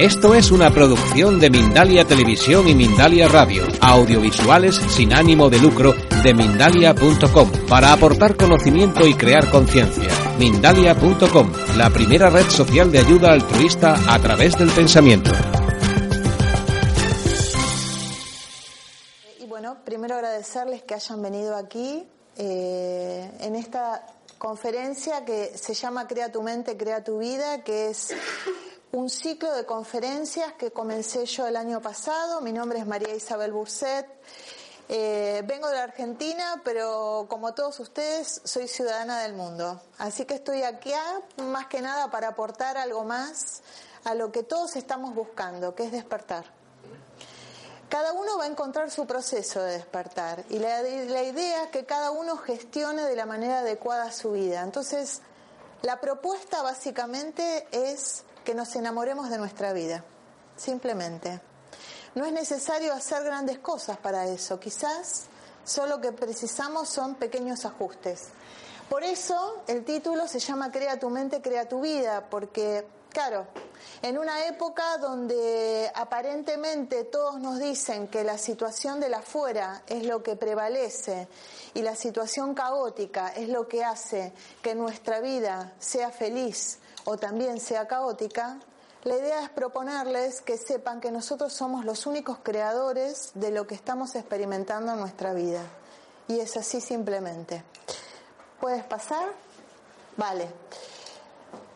Esto es una producción de Mindalia Televisión y Mindalia Radio, audiovisuales sin ánimo de lucro de mindalia.com, para aportar conocimiento y crear conciencia. Mindalia.com, la primera red social de ayuda altruista a través del pensamiento. Y bueno, primero agradecerles que hayan venido aquí eh, en esta conferencia que se llama Crea tu mente, crea tu vida, que es un ciclo de conferencias que comencé yo el año pasado. Mi nombre es María Isabel Burset. Eh, vengo de la Argentina, pero como todos ustedes, soy ciudadana del mundo. Así que estoy aquí más que nada para aportar algo más a lo que todos estamos buscando, que es despertar. Cada uno va a encontrar su proceso de despertar y la idea es que cada uno gestione de la manera adecuada su vida. Entonces, la propuesta básicamente es que nos enamoremos de nuestra vida, simplemente. No es necesario hacer grandes cosas para eso, quizás solo que precisamos son pequeños ajustes. Por eso el título se llama Crea tu mente, crea tu vida, porque, claro, en una época donde aparentemente todos nos dicen que la situación de la afuera es lo que prevalece y la situación caótica es lo que hace que nuestra vida sea feliz o también sea caótica, la idea es proponerles que sepan que nosotros somos los únicos creadores de lo que estamos experimentando en nuestra vida. Y es así simplemente. ¿Puedes pasar? Vale.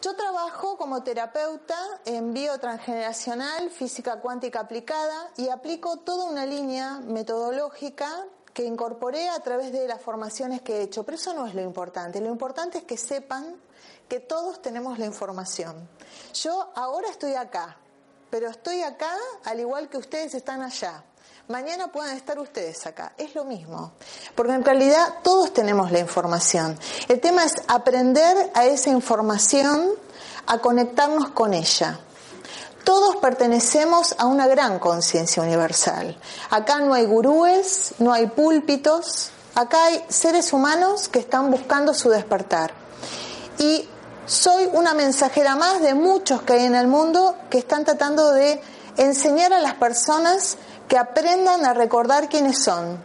Yo trabajo como terapeuta en biotransgeneracional, física cuántica aplicada y aplico toda una línea metodológica que incorporé a través de las formaciones que he hecho. Pero eso no es lo importante. Lo importante es que sepan que todos tenemos la información. Yo ahora estoy acá, pero estoy acá al igual que ustedes están allá. Mañana puedan estar ustedes acá. Es lo mismo. Porque en realidad todos tenemos la información. El tema es aprender a esa información, a conectarnos con ella. Todos pertenecemos a una gran conciencia universal. Acá no hay gurúes, no hay púlpitos, acá hay seres humanos que están buscando su despertar. Y soy una mensajera más de muchos que hay en el mundo que están tratando de enseñar a las personas que aprendan a recordar quiénes son,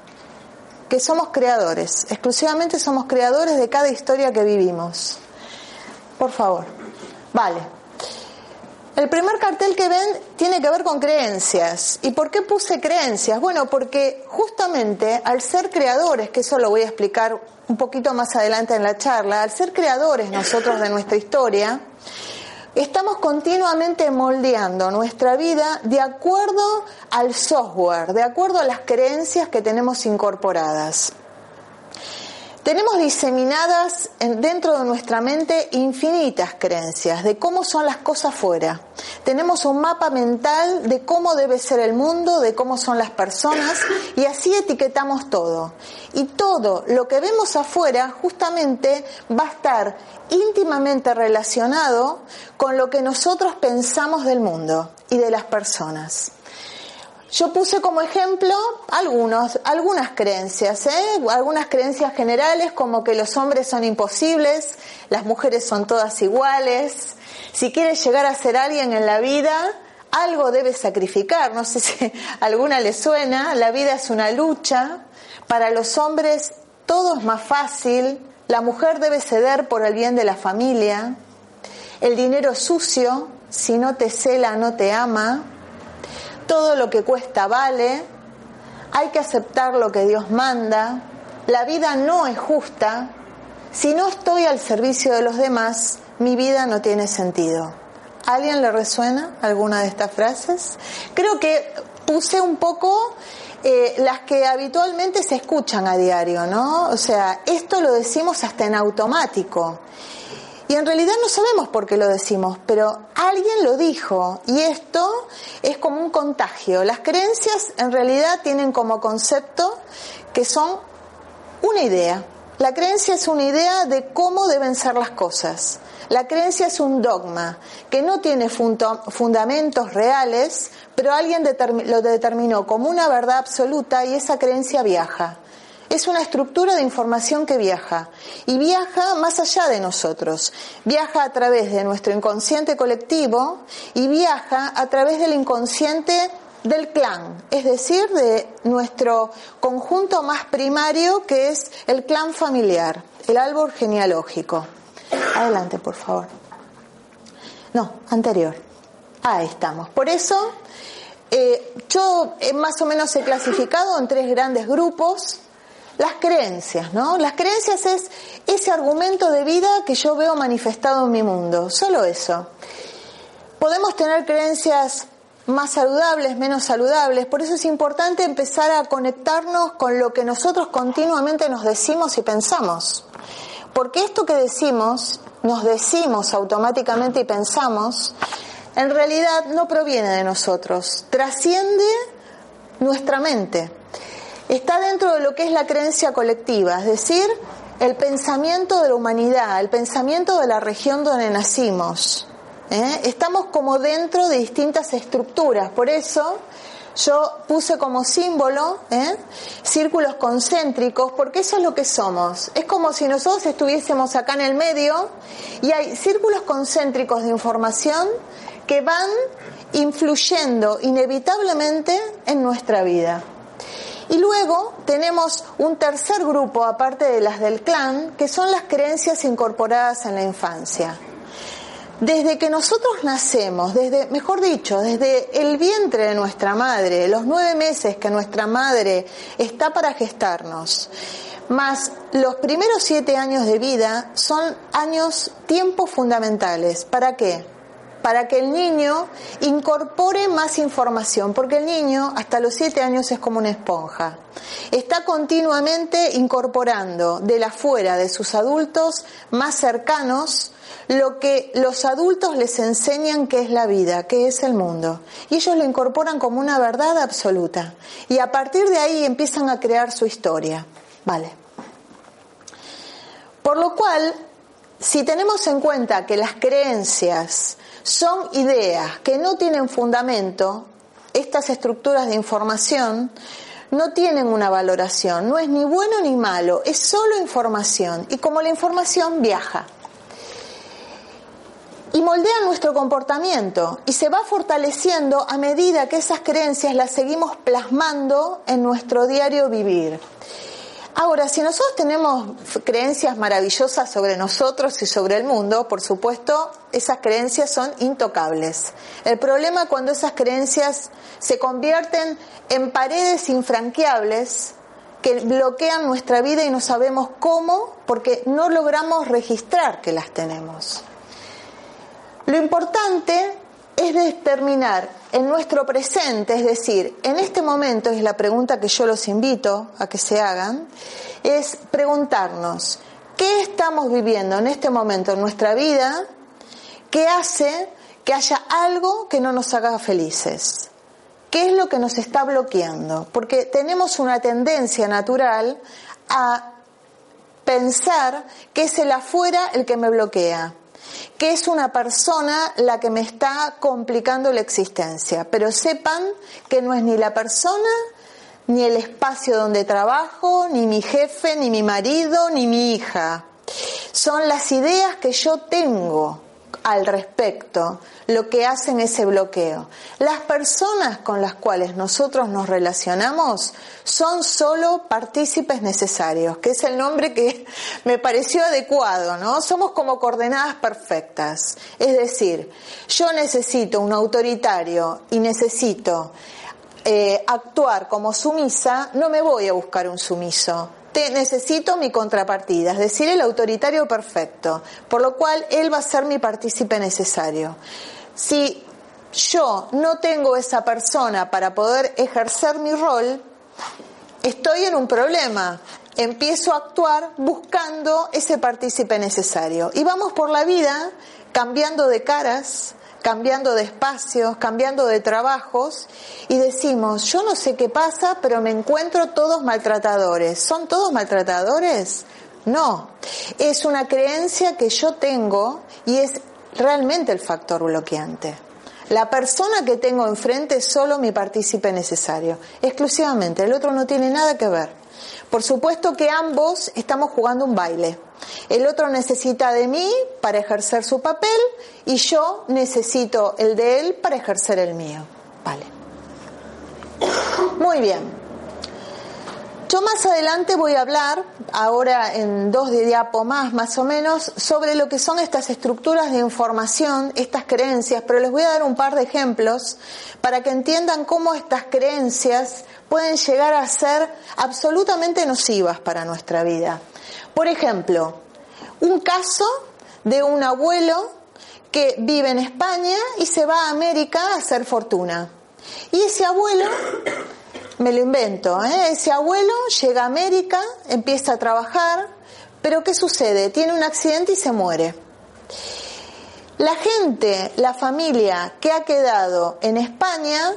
que somos creadores, exclusivamente somos creadores de cada historia que vivimos. Por favor. Vale. El primer cartel que ven tiene que ver con creencias. ¿Y por qué puse creencias? Bueno, porque justamente al ser creadores, que eso lo voy a explicar un poquito más adelante en la charla, al ser creadores nosotros de nuestra historia, estamos continuamente moldeando nuestra vida de acuerdo al software, de acuerdo a las creencias que tenemos incorporadas. Tenemos diseminadas dentro de nuestra mente infinitas creencias de cómo son las cosas fuera. Tenemos un mapa mental de cómo debe ser el mundo, de cómo son las personas y así etiquetamos todo. Y todo lo que vemos afuera justamente va a estar íntimamente relacionado con lo que nosotros pensamos del mundo y de las personas. Yo puse como ejemplo algunos, algunas creencias, ¿eh? algunas creencias generales como que los hombres son imposibles, las mujeres son todas iguales, si quieres llegar a ser alguien en la vida, algo debes sacrificar, no sé si alguna le suena, la vida es una lucha, para los hombres todo es más fácil, la mujer debe ceder por el bien de la familia, el dinero es sucio, si no te cela no te ama, todo lo que cuesta vale, hay que aceptar lo que Dios manda, la vida no es justa, si no estoy al servicio de los demás, mi vida no tiene sentido. ¿A alguien le resuena alguna de estas frases? Creo que puse un poco eh, las que habitualmente se escuchan a diario, ¿no? O sea, esto lo decimos hasta en automático. Y en realidad no sabemos por qué lo decimos, pero alguien lo dijo y esto es como un contagio. Las creencias en realidad tienen como concepto que son una idea. La creencia es una idea de cómo deben ser las cosas. La creencia es un dogma que no tiene fundamentos reales, pero alguien lo determinó como una verdad absoluta y esa creencia viaja. Es una estructura de información que viaja y viaja más allá de nosotros, viaja a través de nuestro inconsciente colectivo y viaja a través del inconsciente del clan, es decir, de nuestro conjunto más primario que es el clan familiar, el árbol genealógico. Adelante, por favor. No, anterior. Ahí estamos. Por eso, eh, yo más o menos he clasificado en tres grandes grupos las creencias, ¿no? Las creencias es ese argumento de vida que yo veo manifestado en mi mundo, solo eso. Podemos tener creencias más saludables, menos saludables, por eso es importante empezar a conectarnos con lo que nosotros continuamente nos decimos y pensamos. Porque esto que decimos, nos decimos automáticamente y pensamos, en realidad no proviene de nosotros, trasciende nuestra mente está dentro de lo que es la creencia colectiva, es decir, el pensamiento de la humanidad, el pensamiento de la región donde nacimos. ¿eh? Estamos como dentro de distintas estructuras, por eso yo puse como símbolo ¿eh? círculos concéntricos, porque eso es lo que somos. Es como si nosotros estuviésemos acá en el medio y hay círculos concéntricos de información que van influyendo inevitablemente en nuestra vida. Y luego tenemos un tercer grupo, aparte de las del clan, que son las creencias incorporadas en la infancia. Desde que nosotros nacemos, desde, mejor dicho, desde el vientre de nuestra madre, los nueve meses que nuestra madre está para gestarnos, más los primeros siete años de vida son años, tiempos fundamentales. ¿Para qué? Para que el niño incorpore más información, porque el niño hasta los siete años es como una esponja. Está continuamente incorporando de la fuera de sus adultos más cercanos lo que los adultos les enseñan que es la vida, que es el mundo. Y ellos lo incorporan como una verdad absoluta. Y a partir de ahí empiezan a crear su historia. Vale. Por lo cual, si tenemos en cuenta que las creencias son ideas que no tienen fundamento, estas estructuras de información no tienen una valoración, no es ni bueno ni malo, es solo información. Y como la información viaja. Y moldea nuestro comportamiento. Y se va fortaleciendo a medida que esas creencias las seguimos plasmando en nuestro diario vivir. Ahora, si nosotros tenemos creencias maravillosas sobre nosotros y sobre el mundo, por supuesto, esas creencias son intocables. El problema es cuando esas creencias se convierten en paredes infranqueables que bloquean nuestra vida y no sabemos cómo porque no logramos registrar que las tenemos. Lo importante es determinar en nuestro presente, es decir, en este momento, es la pregunta que yo los invito a que se hagan, es preguntarnos, ¿qué estamos viviendo en este momento en nuestra vida que hace que haya algo que no nos haga felices? ¿Qué es lo que nos está bloqueando? Porque tenemos una tendencia natural a pensar que es el afuera el que me bloquea que es una persona la que me está complicando la existencia. Pero sepan que no es ni la persona, ni el espacio donde trabajo, ni mi jefe, ni mi marido, ni mi hija. Son las ideas que yo tengo al respecto lo que hacen ese bloqueo. Las personas con las cuales nosotros nos relacionamos son solo partícipes necesarios, que es el nombre que me pareció adecuado, ¿no? Somos como coordenadas perfectas. Es decir, yo necesito un autoritario y necesito eh, actuar como sumisa, no me voy a buscar un sumiso necesito mi contrapartida, es decir, el autoritario perfecto, por lo cual él va a ser mi partícipe necesario. Si yo no tengo esa persona para poder ejercer mi rol, estoy en un problema. Empiezo a actuar buscando ese partícipe necesario. Y vamos por la vida cambiando de caras, cambiando de espacios, cambiando de trabajos y decimos, yo no sé qué pasa, pero me encuentro todos maltratadores. ¿Son todos maltratadores? No, es una creencia que yo tengo y es realmente el factor bloqueante. La persona que tengo enfrente es solo mi partícipe necesario, exclusivamente, el otro no tiene nada que ver. Por supuesto que ambos estamos jugando un baile. El otro necesita de mí para ejercer su papel y yo necesito el de él para ejercer el mío. Vale. Muy bien. Yo más adelante voy a hablar, ahora en dos de diapo más más o menos, sobre lo que son estas estructuras de información, estas creencias, pero les voy a dar un par de ejemplos para que entiendan cómo estas creencias pueden llegar a ser absolutamente nocivas para nuestra vida. Por ejemplo, un caso de un abuelo que vive en España y se va a América a hacer fortuna. Y ese abuelo me lo invento, ¿eh? ese abuelo llega a América, empieza a trabajar, pero ¿qué sucede? Tiene un accidente y se muere. La gente, la familia que ha quedado en España,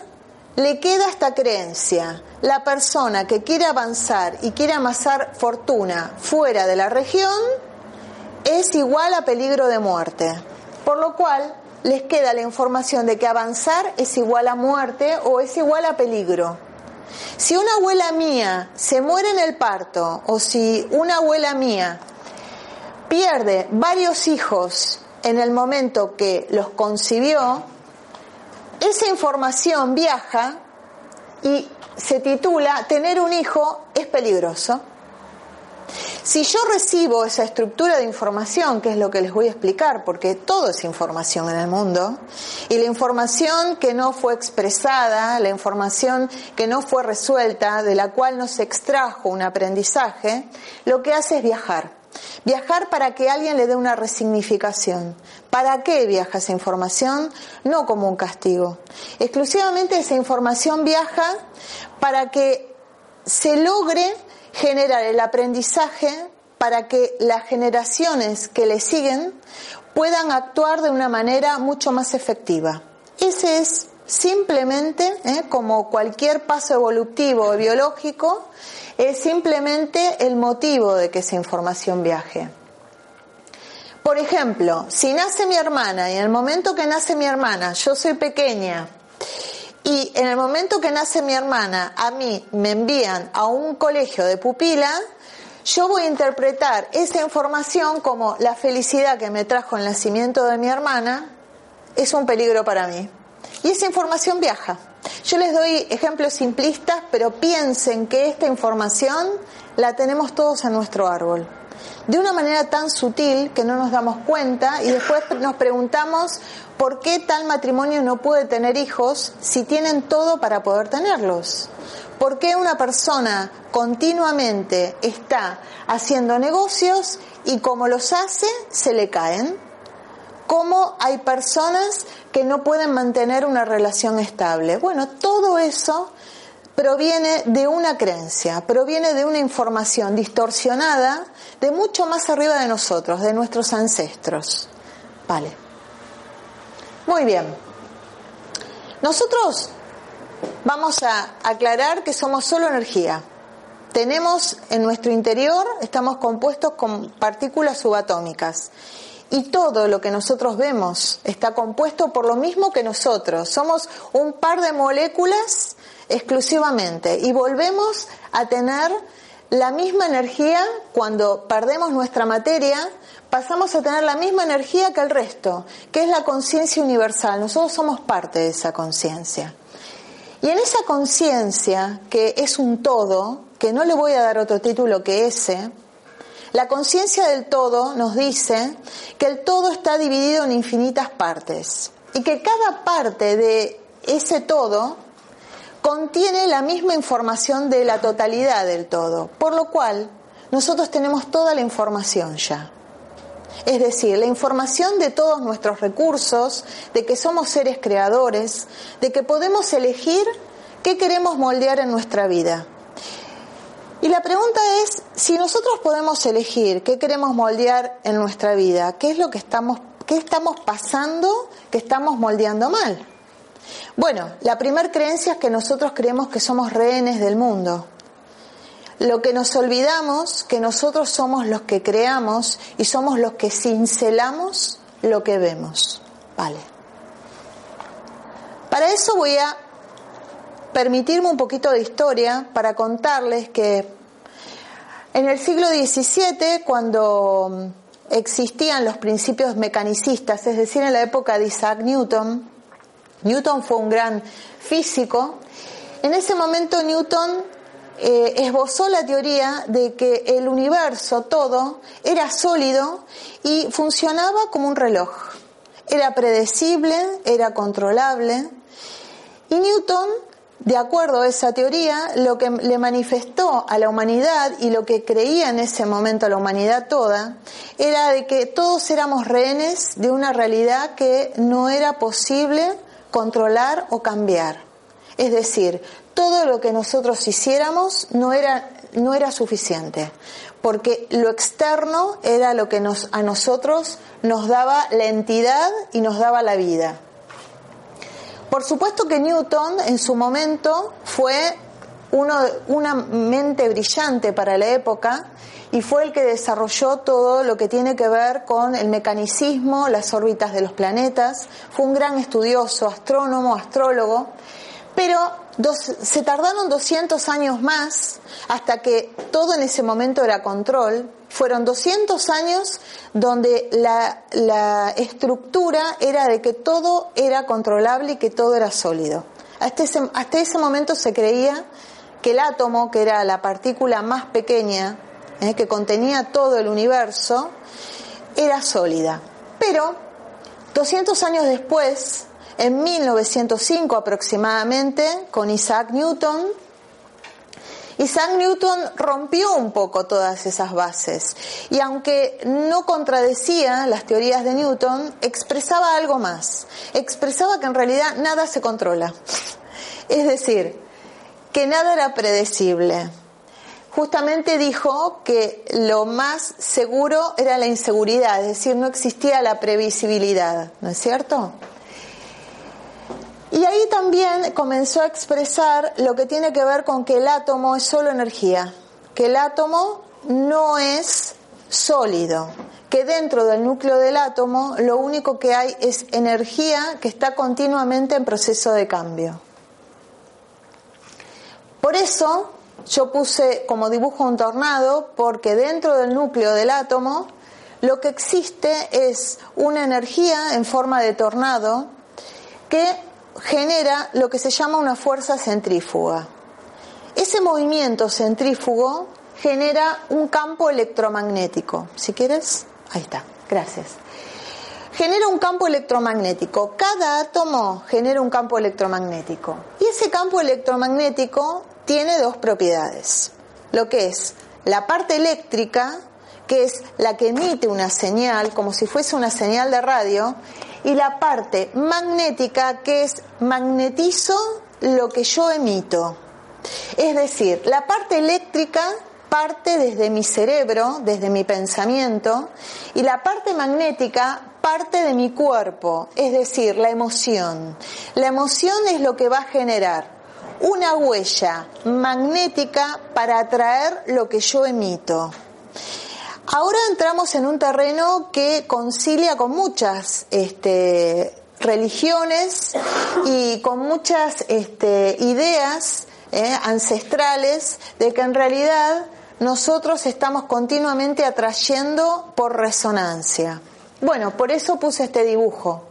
le queda esta creencia. La persona que quiere avanzar y quiere amasar fortuna fuera de la región es igual a peligro de muerte. Por lo cual les queda la información de que avanzar es igual a muerte o es igual a peligro. Si una abuela mía se muere en el parto o si una abuela mía pierde varios hijos en el momento que los concibió, esa información viaja y se titula Tener un hijo es peligroso. Si yo recibo esa estructura de información, que es lo que les voy a explicar, porque todo es información en el mundo, y la información que no fue expresada, la información que no fue resuelta, de la cual no se extrajo un aprendizaje, lo que hace es viajar. Viajar para que alguien le dé una resignificación. ¿Para qué viaja esa información? No como un castigo. Exclusivamente esa información viaja para que se logre generar el aprendizaje para que las generaciones que le siguen puedan actuar de una manera mucho más efectiva. Ese es simplemente, ¿eh? como cualquier paso evolutivo o biológico, es simplemente el motivo de que esa información viaje. Por ejemplo, si nace mi hermana y en el momento que nace mi hermana yo soy pequeña y en el momento que nace mi hermana, a mí me envían a un colegio de pupila, yo voy a interpretar esa información como la felicidad que me trajo el nacimiento de mi hermana es un peligro para mí. Y esa información viaja. Yo les doy ejemplos simplistas, pero piensen que esta información la tenemos todos en nuestro árbol de una manera tan sutil que no nos damos cuenta y después nos preguntamos por qué tal matrimonio no puede tener hijos si tienen todo para poder tenerlos. ¿Por qué una persona continuamente está haciendo negocios y como los hace se le caen? ¿Cómo hay personas que no pueden mantener una relación estable? Bueno, todo eso proviene de una creencia, proviene de una información distorsionada de mucho más arriba de nosotros, de nuestros ancestros. Vale. Muy bien. Nosotros vamos a aclarar que somos solo energía. Tenemos en nuestro interior, estamos compuestos con partículas subatómicas. Y todo lo que nosotros vemos está compuesto por lo mismo que nosotros. Somos un par de moléculas exclusivamente y volvemos a tener la misma energía cuando perdemos nuestra materia, pasamos a tener la misma energía que el resto, que es la conciencia universal. Nosotros somos parte de esa conciencia. Y en esa conciencia, que es un todo, que no le voy a dar otro título que ese, la conciencia del todo nos dice que el todo está dividido en infinitas partes y que cada parte de ese todo contiene la misma información de la totalidad del todo, por lo cual nosotros tenemos toda la información ya. Es decir, la información de todos nuestros recursos, de que somos seres creadores, de que podemos elegir qué queremos moldear en nuestra vida. Y la pregunta es, si nosotros podemos elegir qué queremos moldear en nuestra vida, ¿qué es lo que estamos, qué estamos pasando que estamos moldeando mal? Bueno, la primera creencia es que nosotros creemos que somos rehenes del mundo. Lo que nos olvidamos, que nosotros somos los que creamos y somos los que cincelamos lo que vemos. Vale. Para eso voy a permitirme un poquito de historia para contarles que En el siglo XVII, cuando existían los principios mecanicistas, es decir, en la época de Isaac Newton, Newton fue un gran físico, en ese momento Newton eh, esbozó la teoría de que el universo todo era sólido y funcionaba como un reloj. Era predecible, era controlable. Y Newton, de acuerdo a esa teoría, lo que le manifestó a la humanidad y lo que creía en ese momento a la humanidad toda, era de que todos éramos rehenes de una realidad que no era posible controlar o cambiar. Es decir, todo lo que nosotros hiciéramos no era, no era suficiente, porque lo externo era lo que nos, a nosotros nos daba la entidad y nos daba la vida. Por supuesto que Newton en su momento fue uno, una mente brillante para la época y fue el que desarrolló todo lo que tiene que ver con el mecanicismo, las órbitas de los planetas. Fue un gran estudioso, astrónomo, astrólogo, pero se tardaron 200 años más hasta que todo en ese momento era control. Fueron 200 años donde la, estructura era de que todo era controlable y que todo era sólido. Hasta ese momento se creía que el átomo, que era la partícula más pequeña eh, que contenía todo el universo, era sólida. Pero 200 años después, en 1905 aproximadamente, con Isaac Newton, Isaac Newton rompió un poco todas esas bases y aunque no contradecía las teorías de Newton, expresaba algo más. Expresaba que en realidad nada se controla. Es decir, que nada era predecible justamente dijo que lo más seguro era la inseguridad, es decir, no existía la previsibilidad, ¿no es cierto? Y ahí también comenzó a expresar lo que tiene que ver con que el átomo es solo energía, que el átomo no es sólido, que dentro del núcleo del átomo lo único que hay es energía que está continuamente en proceso de cambio. Por eso, yo puse como dibujo un tornado porque dentro del núcleo del átomo lo que existe es una energía en forma de tornado que genera lo que se llama una fuerza centrífuga. Ese movimiento centrífugo genera un campo electromagnético. Si quieres, ahí está, gracias. Genera un campo electromagnético. Cada átomo genera un campo electromagnético. Y ese campo electromagnético tiene dos propiedades. Lo que es la parte eléctrica, que es la que emite una señal, como si fuese una señal de radio, y la parte magnética, que es magnetizo lo que yo emito. Es decir, la parte eléctrica parte desde mi cerebro, desde mi pensamiento, y la parte magnética parte de mi cuerpo, es decir, la emoción. La emoción es lo que va a generar una huella magnética para atraer lo que yo emito. Ahora entramos en un terreno que concilia con muchas este, religiones y con muchas este, ideas eh, ancestrales de que en realidad nosotros estamos continuamente atrayendo por resonancia. Bueno, por eso puse este dibujo.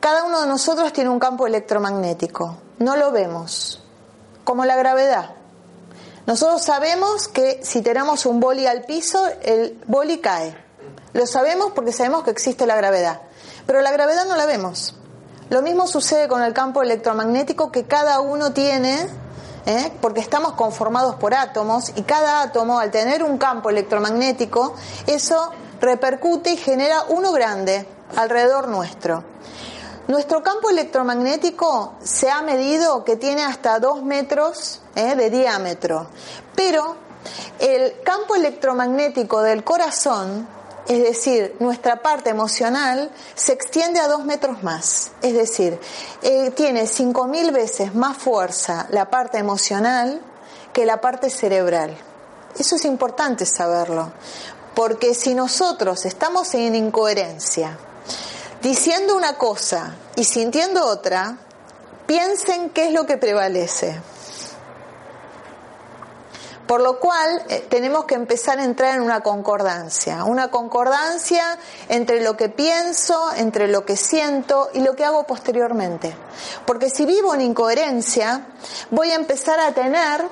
Cada uno de nosotros tiene un campo electromagnético, no lo vemos, como la gravedad. Nosotros sabemos que si tenemos un boli al piso, el boli cae. Lo sabemos porque sabemos que existe la gravedad. Pero la gravedad no la vemos. Lo mismo sucede con el campo electromagnético que cada uno tiene, ¿eh? porque estamos conformados por átomos y cada átomo, al tener un campo electromagnético, eso repercute y genera uno grande alrededor nuestro. Nuestro campo electromagnético se ha medido que tiene hasta 2 metros eh, de diámetro, pero el campo electromagnético del corazón, es decir, nuestra parte emocional, se extiende a 2 metros más. Es decir, eh, tiene 5.000 veces más fuerza la parte emocional que la parte cerebral. Eso es importante saberlo, porque si nosotros estamos en incoherencia, diciendo una cosa y sintiendo otra, piensen qué es lo que prevalece. Por lo cual eh, tenemos que empezar a entrar en una concordancia, una concordancia entre lo que pienso, entre lo que siento y lo que hago posteriormente. Porque si vivo en incoherencia, voy a empezar a tener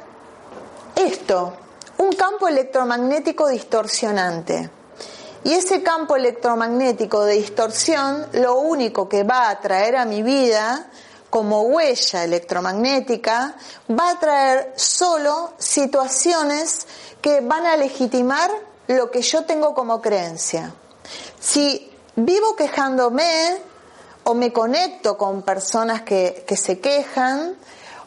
esto, un campo electromagnético distorsionante. Y ese campo electromagnético de distorsión lo único que va a traer a mi vida como huella electromagnética va a traer solo situaciones que van a legitimar lo que yo tengo como creencia. Si vivo quejándome o me conecto con personas que, se quejan,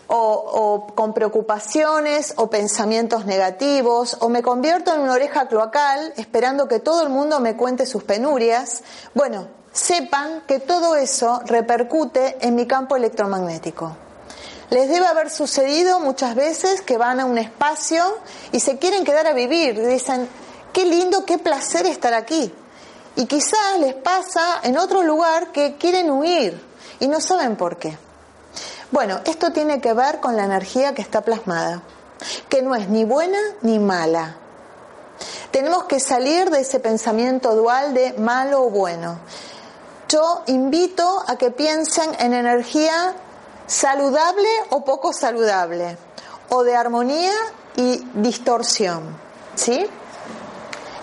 o, con preocupaciones o pensamientos negativos, o me convierto en una oreja cloacal esperando que todo el mundo me cuente sus penurias, bueno, sepan que todo eso repercute en mi campo electromagnético. Les debe haber sucedido muchas veces que van a un espacio y se quieren quedar a vivir. Dicen, qué lindo, qué placer estar aquí. Y quizás les pasa en otro lugar que quieren huir y no saben por qué. Bueno, esto tiene que ver con la energía que está plasmada, que no es ni buena ni mala. Tenemos que salir de ese pensamiento dual de malo o bueno yo invito a que piensen en energía saludable o poco saludable, o de armonía y distorsión. ¿Sí?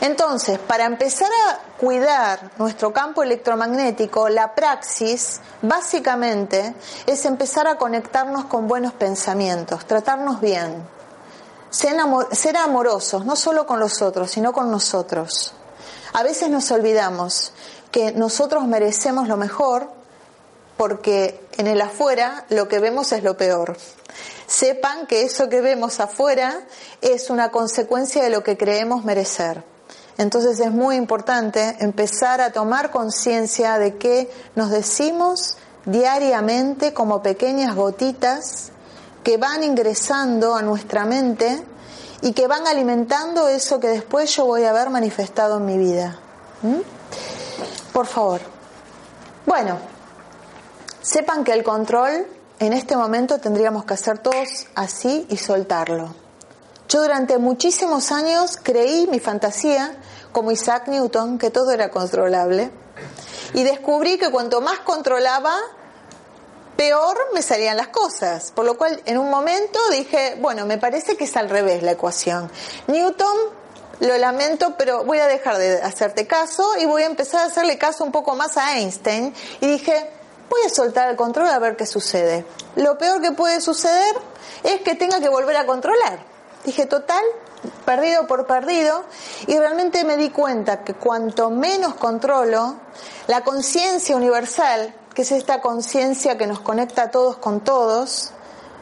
Entonces, para empezar a cuidar nuestro campo electromagnético, la praxis básicamente es empezar a conectarnos con buenos pensamientos, tratarnos bien, ser amorosos, no solo con los otros, sino con nosotros. A veces nos olvidamos que nosotros merecemos lo mejor porque en el afuera lo que vemos es lo peor. Sepan que eso que vemos afuera es una consecuencia de lo que creemos merecer. Entonces es muy importante empezar a tomar conciencia de que nos decimos diariamente como pequeñas gotitas que van ingresando a nuestra mente y que van alimentando eso que después yo voy a ver manifestado en mi vida. ¿Mm? Por favor. Bueno, sepan que el control en este momento tendríamos que hacer todos así y soltarlo. Yo durante muchísimos años creí mi fantasía, como Isaac Newton, que todo era controlable. Y descubrí que cuanto más controlaba, peor me salían las cosas. Por lo cual en un momento dije, bueno, me parece que es al revés la ecuación. Newton lo lamento, pero voy a dejar de hacerte caso y voy a empezar a hacerle caso un poco más a Einstein. Y dije, voy a soltar el control a ver qué sucede. Lo peor que puede suceder es que tenga que volver a controlar. Dije, total, perdido por perdido, y realmente me di cuenta que cuanto menos controlo, la conciencia universal, que es esta conciencia que nos conecta a todos con todos,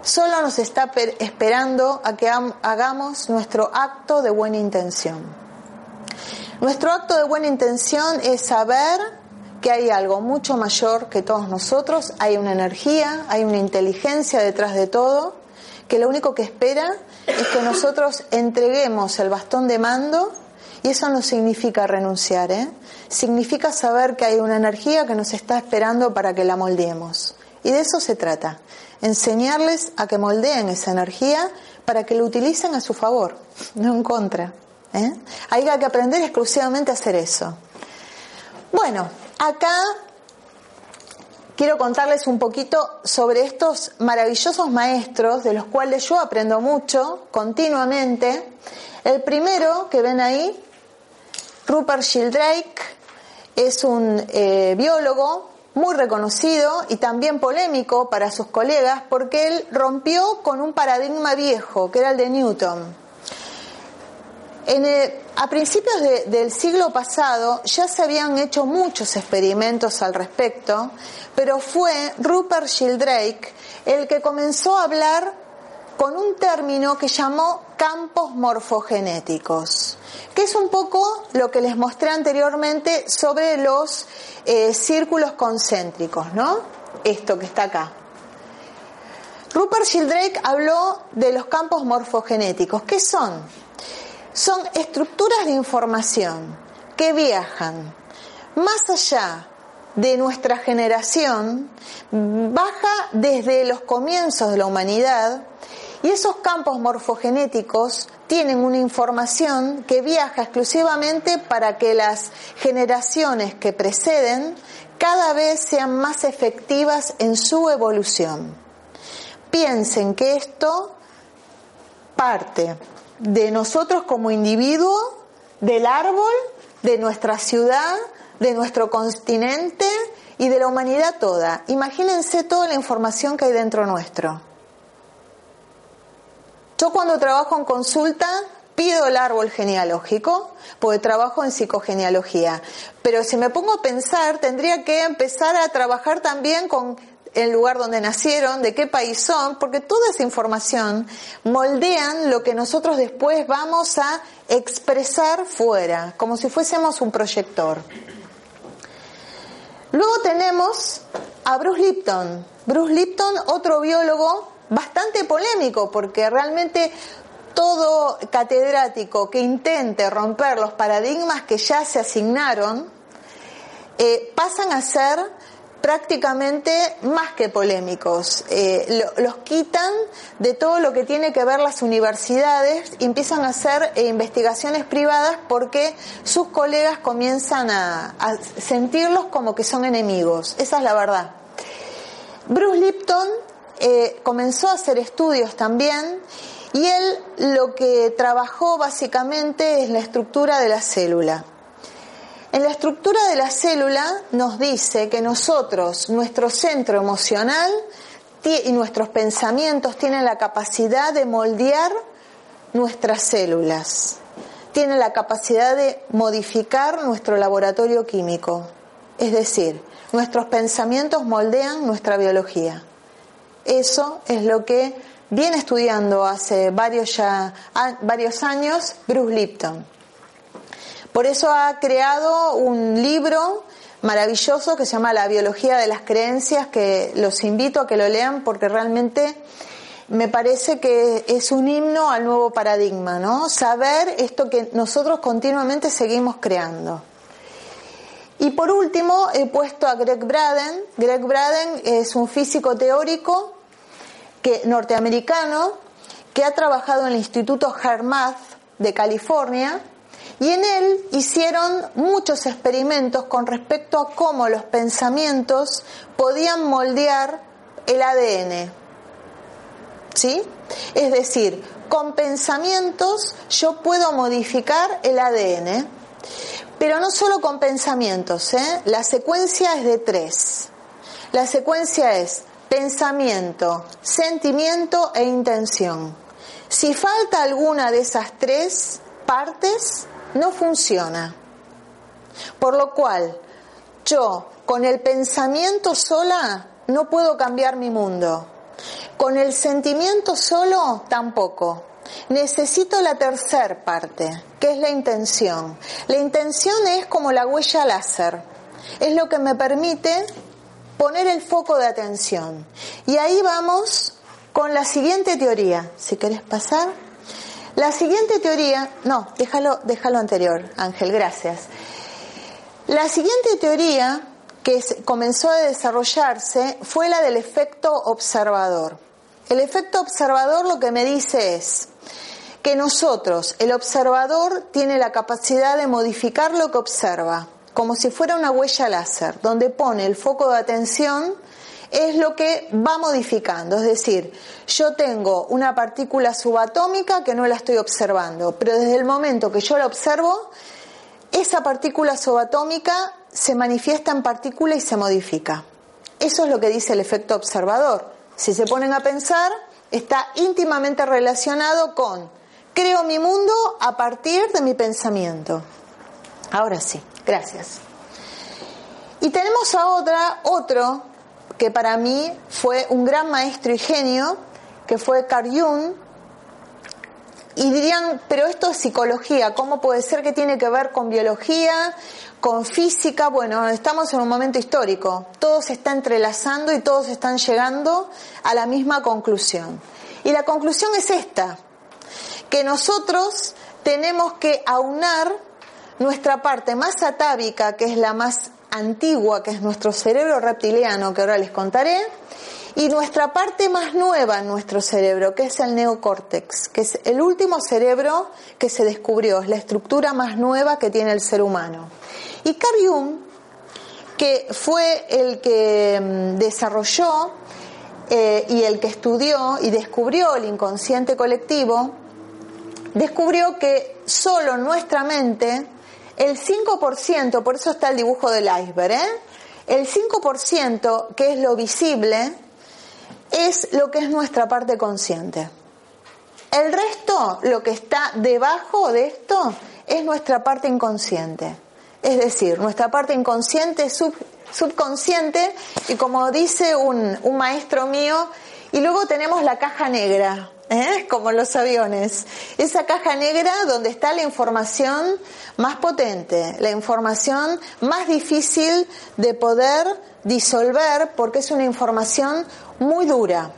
solo nos está esperando a que hagamos nuestro acto de buena intención. Nuestro acto de buena intención es saber que hay algo mucho mayor que todos nosotros, hay una energía, hay una inteligencia detrás de todo, que lo único que espera es que nosotros entreguemos el bastón de mando y eso no significa renunciar, ¿eh? significa saber que hay una energía que nos está esperando para que la moldeemos. Y de eso se trata enseñarles a que moldeen esa energía para que lo utilicen a su favor, no en contra. ¿eh? Hay que aprender exclusivamente a hacer eso. Bueno, acá quiero contarles un poquito sobre estos maravillosos maestros de los cuales yo aprendo mucho continuamente. El primero que ven ahí, Rupert Sheldrake, es un eh, biólogo muy reconocido y también polémico para sus colegas porque él rompió con un paradigma viejo, que era el de Newton. A principios del siglo pasado ya se habían hecho muchos experimentos al respecto, pero fue Rupert Sheldrake el que comenzó a hablar con un término que llamó campos morfogenéticos, que es un poco lo que les mostré anteriormente sobre los eh, círculos concéntricos, ¿no? Esto que está acá. Rupert Sheldrake habló de los campos morfogenéticos. ¿Qué son? Son estructuras de información que viajan más allá de nuestra generación, baja desde los comienzos de la humanidad Y esos campos morfogenéticos tienen una información que viaja exclusivamente para que las generaciones que preceden cada vez sean más efectivas en su evolución. Piensen que esto parte de nosotros como individuo, del árbol, de nuestra ciudad, de nuestro continente y de la humanidad toda. Imagínense toda la información que hay dentro nuestro. Yo cuando trabajo en consulta pido el árbol genealógico, porque trabajo en psicogenealogía, pero si me pongo a pensar, tendría que empezar a trabajar también con el lugar donde nacieron, de qué país son, porque toda esa información moldean lo que nosotros después vamos a expresar fuera, como si fuésemos un proyector. Luego tenemos a Bruce Lipton. Bruce Lipton, otro biólogo bastante polémico, porque realmente todo catedrático que intente romper los paradigmas que ya se asignaron, eh, pasan a ser prácticamente más que polémicos. Eh, los quitan de todo lo que tiene que ver las universidades y empiezan a hacer eh, investigaciones privadas porque sus colegas comienzan a, sentirlos como que son enemigos. Esa es la verdad. Bruce Lipton comenzó a hacer estudios también y él lo que trabajó básicamente es la estructura de la célula. En la estructura de la célula nos dice que nosotros, nuestro centro emocional y nuestros pensamientos tienen la capacidad de moldear nuestras células, tienen la capacidad de modificar nuestro laboratorio químico. Es decir, nuestros pensamientos moldean nuestra biología. Eso es lo que viene estudiando hace varios, ya, varios años Bruce Lipton. Por eso ha creado un libro maravilloso que se llama La biología de las creencias, que los invito a que lo lean porque realmente me parece que es un himno al nuevo paradigma, ¿no? Saber esto que nosotros continuamente seguimos creando. Y por último he puesto a Greg Braden. Greg Braden es un físico teórico que, norteamericano que ha trabajado en el Instituto Hermath de California y en él hicieron muchos experimentos con respecto a cómo los pensamientos podían moldear el ADN. ¿Sí? Es decir, con pensamientos yo puedo modificar el ADN, pero no solo con pensamientos, ¿eh? la secuencia es de tres. La secuencia es pensamiento, sentimiento e intención. Si falta alguna de esas tres partes, no funciona. Por lo cual, yo con el pensamiento sola no puedo cambiar mi mundo. Con el sentimiento solo tampoco. Necesito la tercer parte, que es la intención. La intención es como la huella láser. Es lo que me permite poner el foco de atención. Y ahí vamos con la siguiente teoría. Si querés pasar. La siguiente teoría, no, déjalo, déjalo anterior, Ángel, gracias. La siguiente teoría que comenzó a desarrollarse fue la del efecto observador. El efecto observador lo que me dice es que nosotros, el observador, tiene la capacidad de modificar lo que observa como si fuera una huella láser, donde pone el foco de atención, es lo que va modificando. Es decir, yo tengo una partícula subatómica que no la estoy observando, pero desde el momento que yo la observo, esa partícula subatómica se manifiesta en partícula y se modifica. Eso es lo que dice el efecto observador. Si se ponen a pensar, está íntimamente relacionado con creo mi mundo a partir de mi pensamiento. Ahora sí. Gracias. Y tenemos a otra, otro, que para mí fue un gran maestro y genio, que fue Carl Jung. Y dirían, pero esto es psicología, ¿cómo puede ser que tiene que ver con biología, con física? Bueno, estamos en un momento histórico, todo se está entrelazando y todos están llegando a la misma conclusión. Y la conclusión es esta, que nosotros tenemos que aunar nuestra parte más atávica, que es la más antigua, que es nuestro cerebro reptiliano, que ahora les contaré, y nuestra parte más nueva en nuestro cerebro, que es el neocórtex, que es el último cerebro que se descubrió, es la estructura más nueva que tiene el ser humano. Y Carl que fue el que mm, desarrolló eh, y el que estudió y descubrió el inconsciente colectivo, descubrió que solo nuestra mente, el 5%, por eso está el dibujo del iceberg, ¿eh? el 5% que es lo visible, es lo que es nuestra parte consciente. El resto, lo que está debajo de esto, es nuestra parte inconsciente. Es decir, nuestra parte inconsciente, subconsciente, y como dice un, un maestro mío, y luego tenemos la caja negra, ¿eh? como los aviones. Esa caja negra donde está la información más potente, la información más difícil de poder disolver porque es una información muy dura.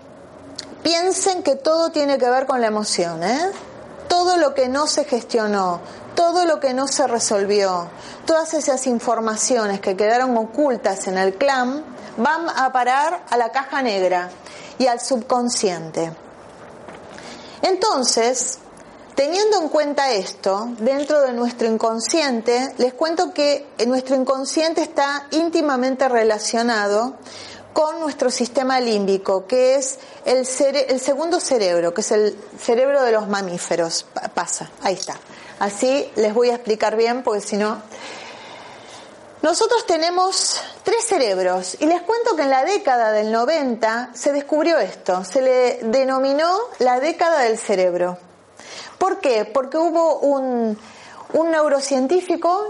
Piensen que todo tiene que ver con la emoción, ¿eh? Todo lo que no se gestionó, todo lo que no se resolvió, todas esas informaciones que quedaron ocultas en el clan van a parar a la caja negra y al subconsciente. Entonces, teniendo en cuenta esto, dentro de nuestro inconsciente, les cuento que nuestro inconsciente está íntimamente relacionado con nuestro sistema límbico, que es el, el segundo cerebro, que es el cerebro de los mamíferos. Pasa, ahí está. Así les voy a explicar bien, porque si no... Nosotros tenemos tres cerebros y les cuento que en la década del 90 se descubrió esto, se le denominó la década del cerebro. ¿Por qué? Porque hubo un, neurocientífico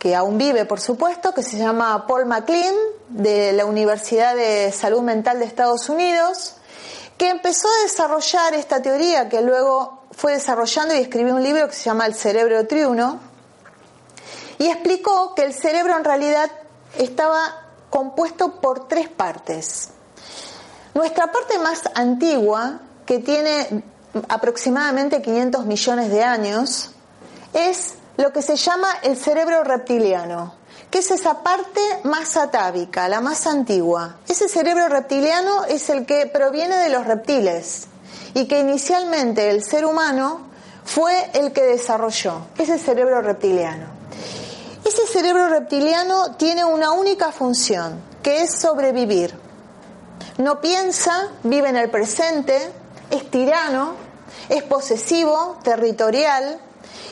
que aún vive, por supuesto, que se llama Paul MacLean, de la Universidad de Salud Mental de Estados Unidos, que empezó a desarrollar esta teoría que luego fue desarrollando y escribió un libro que se llama El cerebro triuno, y explicó que el cerebro en realidad estaba compuesto por tres partes. Nuestra parte más antigua, que tiene aproximadamente 500 millones de años, es lo que se llama el cerebro reptiliano, que es esa parte más atávica, la más antigua. Ese cerebro reptiliano es el que proviene de los reptiles y que inicialmente el ser humano fue el que desarrolló, ese cerebro reptiliano. Ese cerebro reptiliano tiene una única función, que es sobrevivir. No piensa, vive en el presente, es tirano, es posesivo, territorial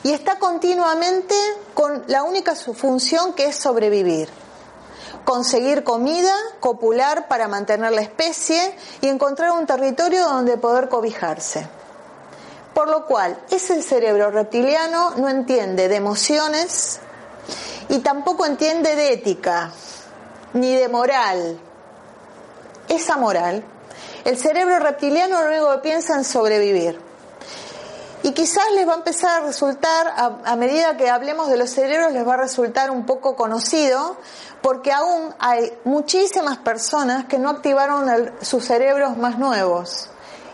y está continuamente con la única función que es sobrevivir. Conseguir comida, copular para mantener la especie y encontrar un territorio donde poder cobijarse. Por lo cual, ese cerebro reptiliano no entiende de emociones, y tampoco entiende de ética ni de moral. Esa moral. El cerebro reptiliano lo único que piensa en sobrevivir. Y quizás les va a empezar a resultar, a, medida que hablemos de los cerebros, les va a resultar un poco conocido, porque aún hay muchísimas personas que no activaron sus cerebros más nuevos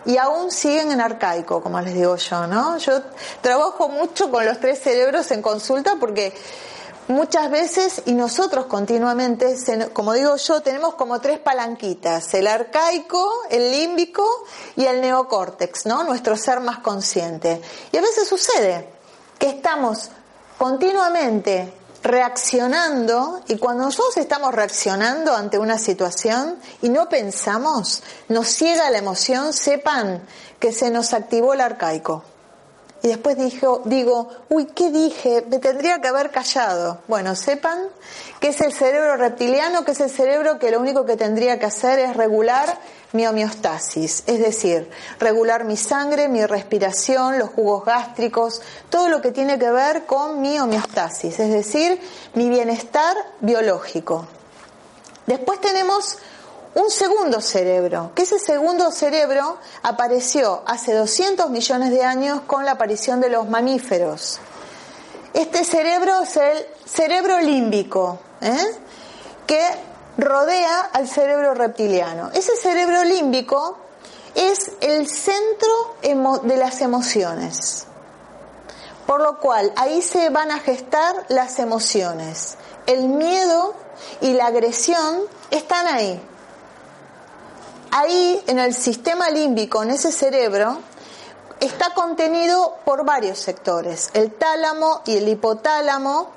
y aún siguen en arcaico, como les digo yo, ¿no? Yo trabajo mucho con los tres cerebros en consulta porque muchas veces y nosotros continuamente, como digo yo, tenemos como tres palanquitas, el arcaico, el límbico y el neocórtex, ¿no? Nuestro ser más consciente. Y a veces sucede que estamos continuamente reaccionando y cuando nosotros estamos reaccionando ante una situación y no pensamos, nos ciega la emoción, sepan que se nos activó el arcaico y después dijo, digo, uy, ¿qué dije? Me tendría que haber callado. Bueno, sepan que es el cerebro reptiliano, que es el cerebro que lo único que tendría que hacer es regular mi homeostasis, es decir, regular mi sangre, mi respiración, los jugos gástricos, todo lo que tiene que ver con mi homeostasis, es decir, mi bienestar biológico. Después tenemos un segundo cerebro, que ese segundo cerebro apareció hace 200 millones de años con la aparición de los mamíferos. Este cerebro es el cerebro límbico, ¿eh? que rodea al cerebro reptiliano. Ese cerebro límbico es el centro de las emociones. Por lo cual ahí se van a gestar las emociones. El miedo y la agresión están ahí. Ahí en el sistema límbico, en ese cerebro, está contenido por varios sectores, el tálamo y el hipotálamo,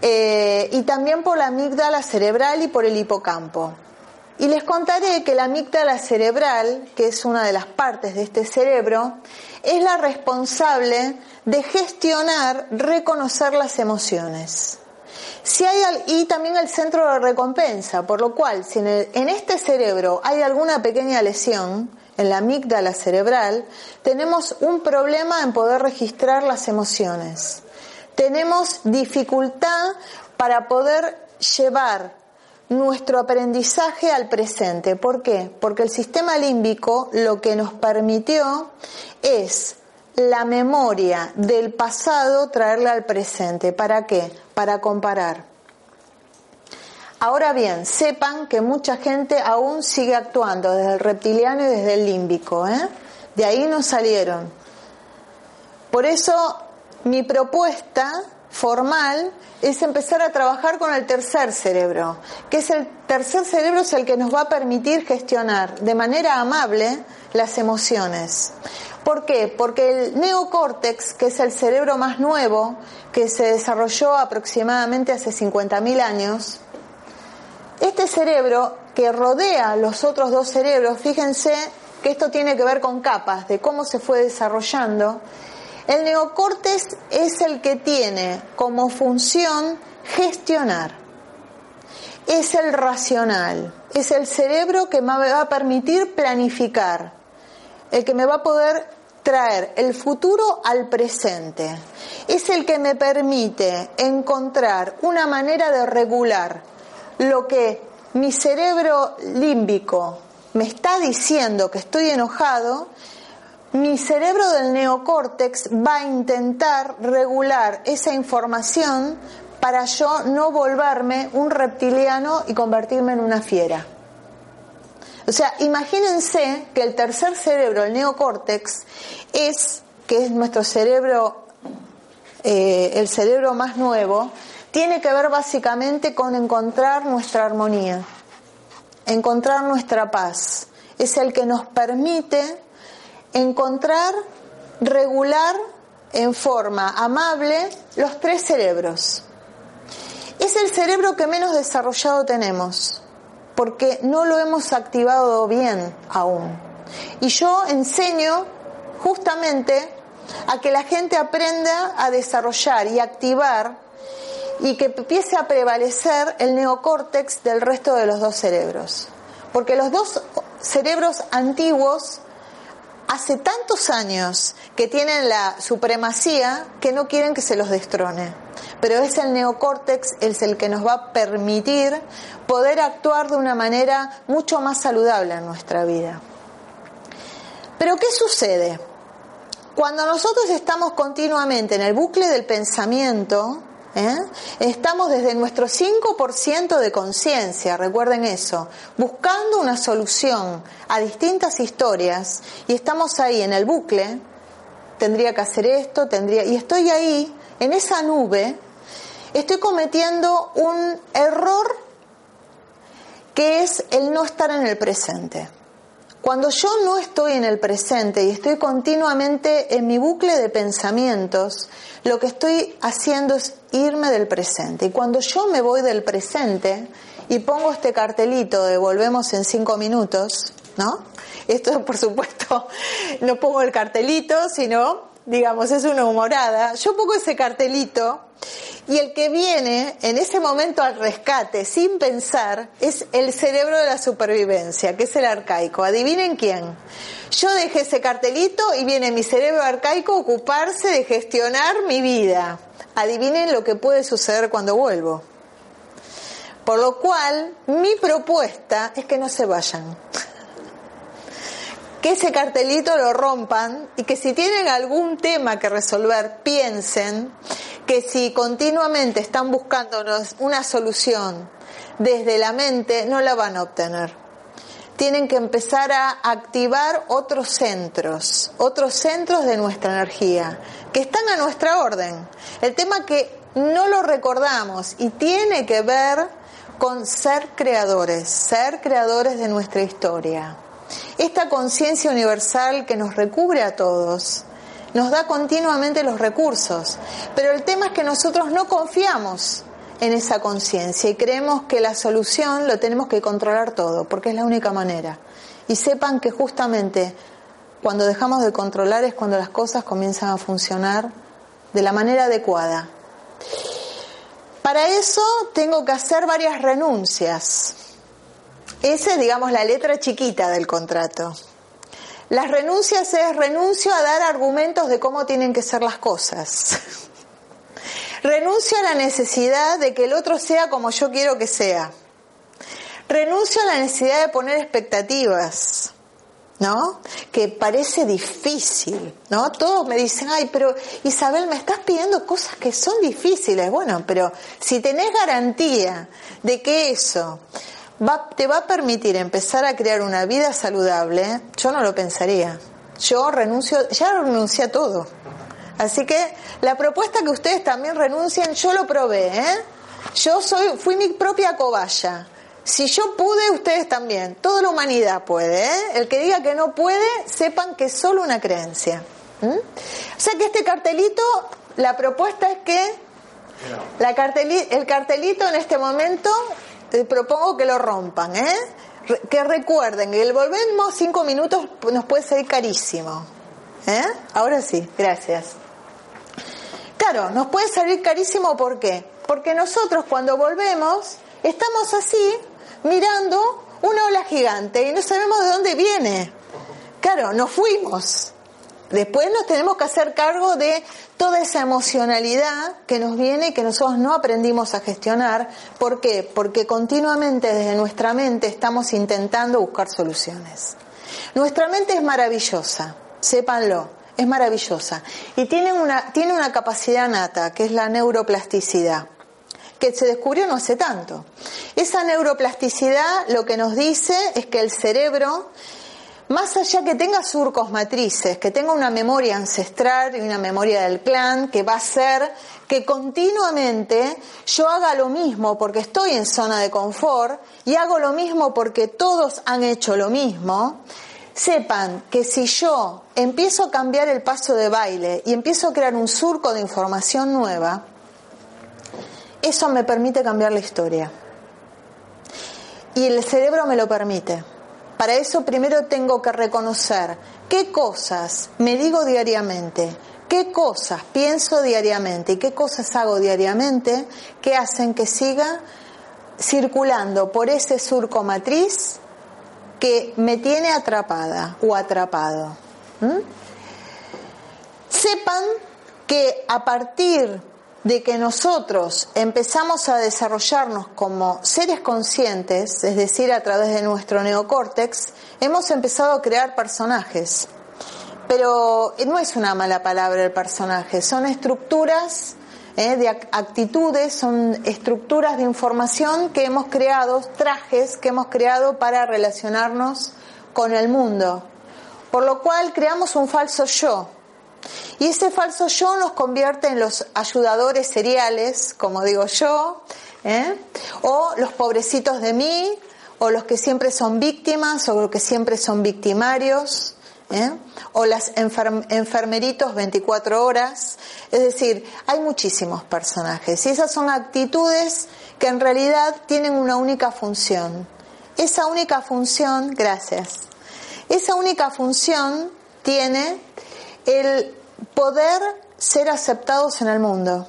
eh, y también por la amígdala cerebral y por el hipocampo. Y les contaré que la amígdala cerebral, que es una de las partes de este cerebro, es la responsable de gestionar, reconocer las emociones. Si hay, y también el centro de recompensa, por lo cual si en, en este cerebro hay alguna pequeña lesión, en la amígdala cerebral, tenemos un problema en poder registrar las emociones. Tenemos dificultad para poder llevar nuestro aprendizaje al presente. ¿Por qué? Porque el sistema límbico lo que nos permitió es la memoria del pasado traerla al presente. ¿Para qué? Para comparar. Ahora bien, sepan que mucha gente aún sigue actuando desde el reptiliano y desde el límbico. ¿eh? De ahí no salieron. Por eso mi propuesta formal es empezar a trabajar con el tercer cerebro, que es el tercer cerebro es el que nos va a permitir gestionar de manera amable las emociones. ¿Por qué? Porque el neocórtex, que es el cerebro más nuevo, que se desarrolló aproximadamente hace 50.000 años, este cerebro que rodea los otros dos cerebros, fíjense que esto tiene que ver con capas, de cómo se fue desarrollando, el neocórtex es el que tiene como función gestionar. Es el racional, es el cerebro que va a permitir planificar, el que me va a poder traer el futuro al presente. Es el que me permite encontrar una manera de regular lo que mi cerebro límbico me está diciendo que estoy enojado mi cerebro del neocórtex va a intentar regular esa información para yo no volverme un reptiliano y convertirme en una fiera. O sea, imagínense que el tercer cerebro, el neocórtex, es, que es nuestro cerebro, eh, el cerebro más nuevo, tiene que ver básicamente con encontrar nuestra armonía, encontrar nuestra paz. Es el que nos permite encontrar, regular en forma amable los tres cerebros. Es el cerebro que menos desarrollado tenemos, porque no lo hemos activado bien aún. Y yo enseño justamente a que la gente aprenda a desarrollar y activar y que empiece a prevalecer el neocórtex del resto de los dos cerebros. Porque los dos cerebros antiguos hace tantos años que tienen la supremacía que no quieren que se los destrone. Pero es el neocórtex el que nos va a permitir poder actuar de una manera mucho más saludable en nuestra vida. Pero ¿qué sucede? Cuando nosotros estamos continuamente en el bucle del pensamiento, ¿Eh? Estamos desde nuestro 5% de conciencia, recuerden eso, buscando una solución a distintas historias y estamos ahí en el bucle, tendría que hacer esto, tendría, y estoy ahí, en esa nube, estoy cometiendo un error que es el no estar en el presente. Cuando yo no estoy en el presente y estoy continuamente en mi bucle de pensamientos, lo que estoy haciendo es irme del presente. Y cuando yo me voy del presente y pongo este cartelito de volvemos en cinco minutos, ¿no? Esto, por supuesto, no pongo el cartelito, sino, digamos, es una humorada. Yo pongo ese cartelito y el que viene en ese momento al rescate sin pensar es el cerebro de la supervivencia, que es el arcaico. Adivinen quién. Yo dejé ese cartelito y viene mi cerebro arcaico a ocuparse de gestionar mi vida. Adivinen lo que puede suceder cuando vuelvo. Por lo cual, mi propuesta es que no se vayan que ese cartelito lo rompan y que si tienen algún tema que resolver, piensen que si continuamente están buscándonos una solución desde la mente, no la van a obtener. Tienen que empezar a activar otros centros, otros centros de nuestra energía, que están a nuestra orden. El tema que no lo recordamos y tiene que ver con ser creadores, ser creadores de nuestra historia. Esta conciencia universal que nos recubre a todos, nos da continuamente los recursos, pero el tema es que nosotros no confiamos en esa conciencia y creemos que la solución lo tenemos que controlar todo, porque es la única manera. Y sepan que justamente cuando dejamos de controlar es cuando las cosas comienzan a funcionar de la manera adecuada. Para eso tengo que hacer varias renuncias. Esa es, digamos, la letra chiquita del contrato. Las renuncias es renuncio a dar argumentos de cómo tienen que ser las cosas. renuncio a la necesidad de que el otro sea como yo quiero que sea. Renuncio a la necesidad de poner expectativas. ¿no? Que parece difícil, ¿no? Todos me dicen, ay, pero Isabel, me estás pidiendo cosas que son difíciles. Bueno, pero si tenés garantía de que eso va, te va a permitir empezar a crear una vida saludable, yo no lo pensaría. Yo renuncio, ya renuncié a todo. Así que la propuesta que ustedes también renuncien, yo lo probé, ¿eh? Yo soy, fui mi propia cobaya. Si yo pude, ustedes también. Toda la humanidad puede. ¿eh? El que diga que no puede, sepan que es solo una creencia. O sea que este cartelito, la propuesta es que la el cartelito en este momento, te propongo que lo rompan. ¿eh? Que recuerden el volvemos cinco minutos nos puede ser carísimo. ¿eh? Ahora sí, gracias. Claro, nos puede salir carísimo ¿por qué? Porque nosotros cuando volvemos estamos así mirando una ola gigante y no sabemos de dónde viene. Claro, nos fuimos. Después nos tenemos que hacer cargo de toda esa emocionalidad que nos viene y que nosotros no aprendimos a gestionar. ¿Por qué? Porque continuamente desde nuestra mente estamos intentando buscar soluciones. Nuestra mente es maravillosa, sépanlo, es maravillosa. Y tiene una, tiene una capacidad nata, que es la neuroplasticidad que se descubrió no hace tanto. Esa neuroplasticidad lo que nos dice es que el cerebro, más allá que tenga surcos matrices, que tenga una memoria ancestral y una memoria del clan, que va a ser que continuamente yo haga lo mismo porque estoy en zona de confort y hago lo mismo porque todos han hecho lo mismo, sepan que si yo empiezo a cambiar el paso de baile y empiezo a crear un surco de información nueva, eso me permite cambiar la historia. Y el cerebro me lo permite. Para eso primero tengo que reconocer qué cosas me digo diariamente, qué cosas pienso diariamente y qué cosas hago diariamente que hacen que siga circulando por ese surco matriz que me tiene atrapada o atrapado. Sepan que a partir de que nosotros empezamos a desarrollarnos como seres conscientes, es decir, a través de nuestro neocórtex, hemos empezado a crear personajes. Pero no es una mala palabra el personaje, son estructuras eh, de actitudes, son estructuras de información que hemos creado, trajes que hemos creado para relacionarnos con el mundo. Por lo cual creamos un falso yo, y ese falso yo nos convierte en los ayudadores seriales, como digo yo, ¿eh? o los pobrecitos de mí, o los que siempre son víctimas, o los que siempre son victimarios, ¿eh? o las enfermeritos 24 horas. Es decir, hay muchísimos personajes y esas son actitudes que en realidad tienen una única función. Esa única función, gracias, esa única función tiene el poder ser aceptados en el mundo,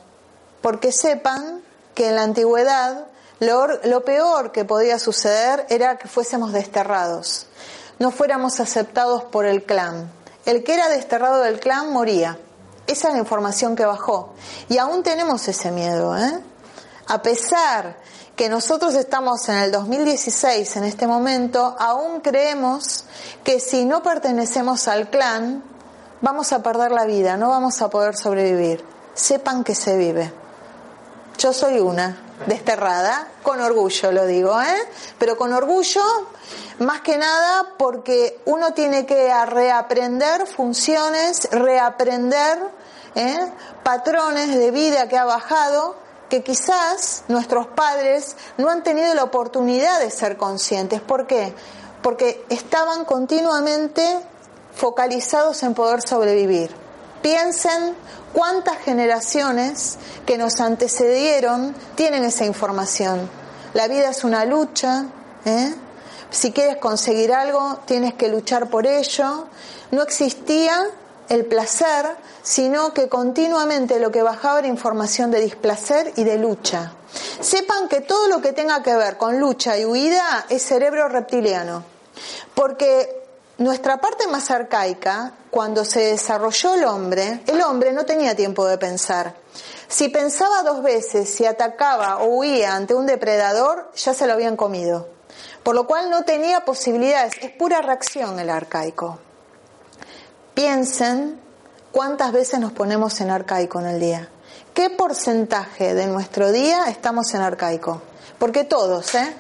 porque sepan que en la antigüedad lo, peor que podía suceder era que fuésemos desterrados, no fuéramos aceptados por el clan. El que era desterrado del clan moría. Esa es la información que bajó. Y aún tenemos ese miedo. ¿eh? A pesar que nosotros estamos en el 2016, en este momento, aún creemos que si no pertenecemos al clan, vamos a perder la vida, no vamos a poder sobrevivir. Sepan que se vive. Yo soy una, desterrada, con orgullo lo digo, ¿eh? Pero con orgullo, más que nada porque uno tiene que reaprender funciones, reaprender ¿eh? patrones de vida que ha bajado que quizás nuestros padres no han tenido la oportunidad de ser conscientes. ¿Por qué? Porque estaban continuamente focalizados en poder sobrevivir. Piensen cuántas generaciones que nos antecedieron tienen esa información. La vida es una lucha, ¿eh? si quieres conseguir algo tienes que luchar por ello. No existía el placer, sino que continuamente lo que bajaba era información de displacer y de lucha. Sepan que todo lo que tenga que ver con lucha y huida es cerebro reptiliano, porque nuestra parte más arcaica, cuando se desarrolló el hombre, el hombre no tenía tiempo de pensar. Si pensaba dos veces, si atacaba o huía ante un depredador, ya se lo habían comido. Por lo cual no tenía posibilidades, es pura reacción el arcaico. Piensen cuántas veces nos ponemos en arcaico en el día. ¿Qué porcentaje de nuestro día estamos en arcaico? Porque todos, ¿eh?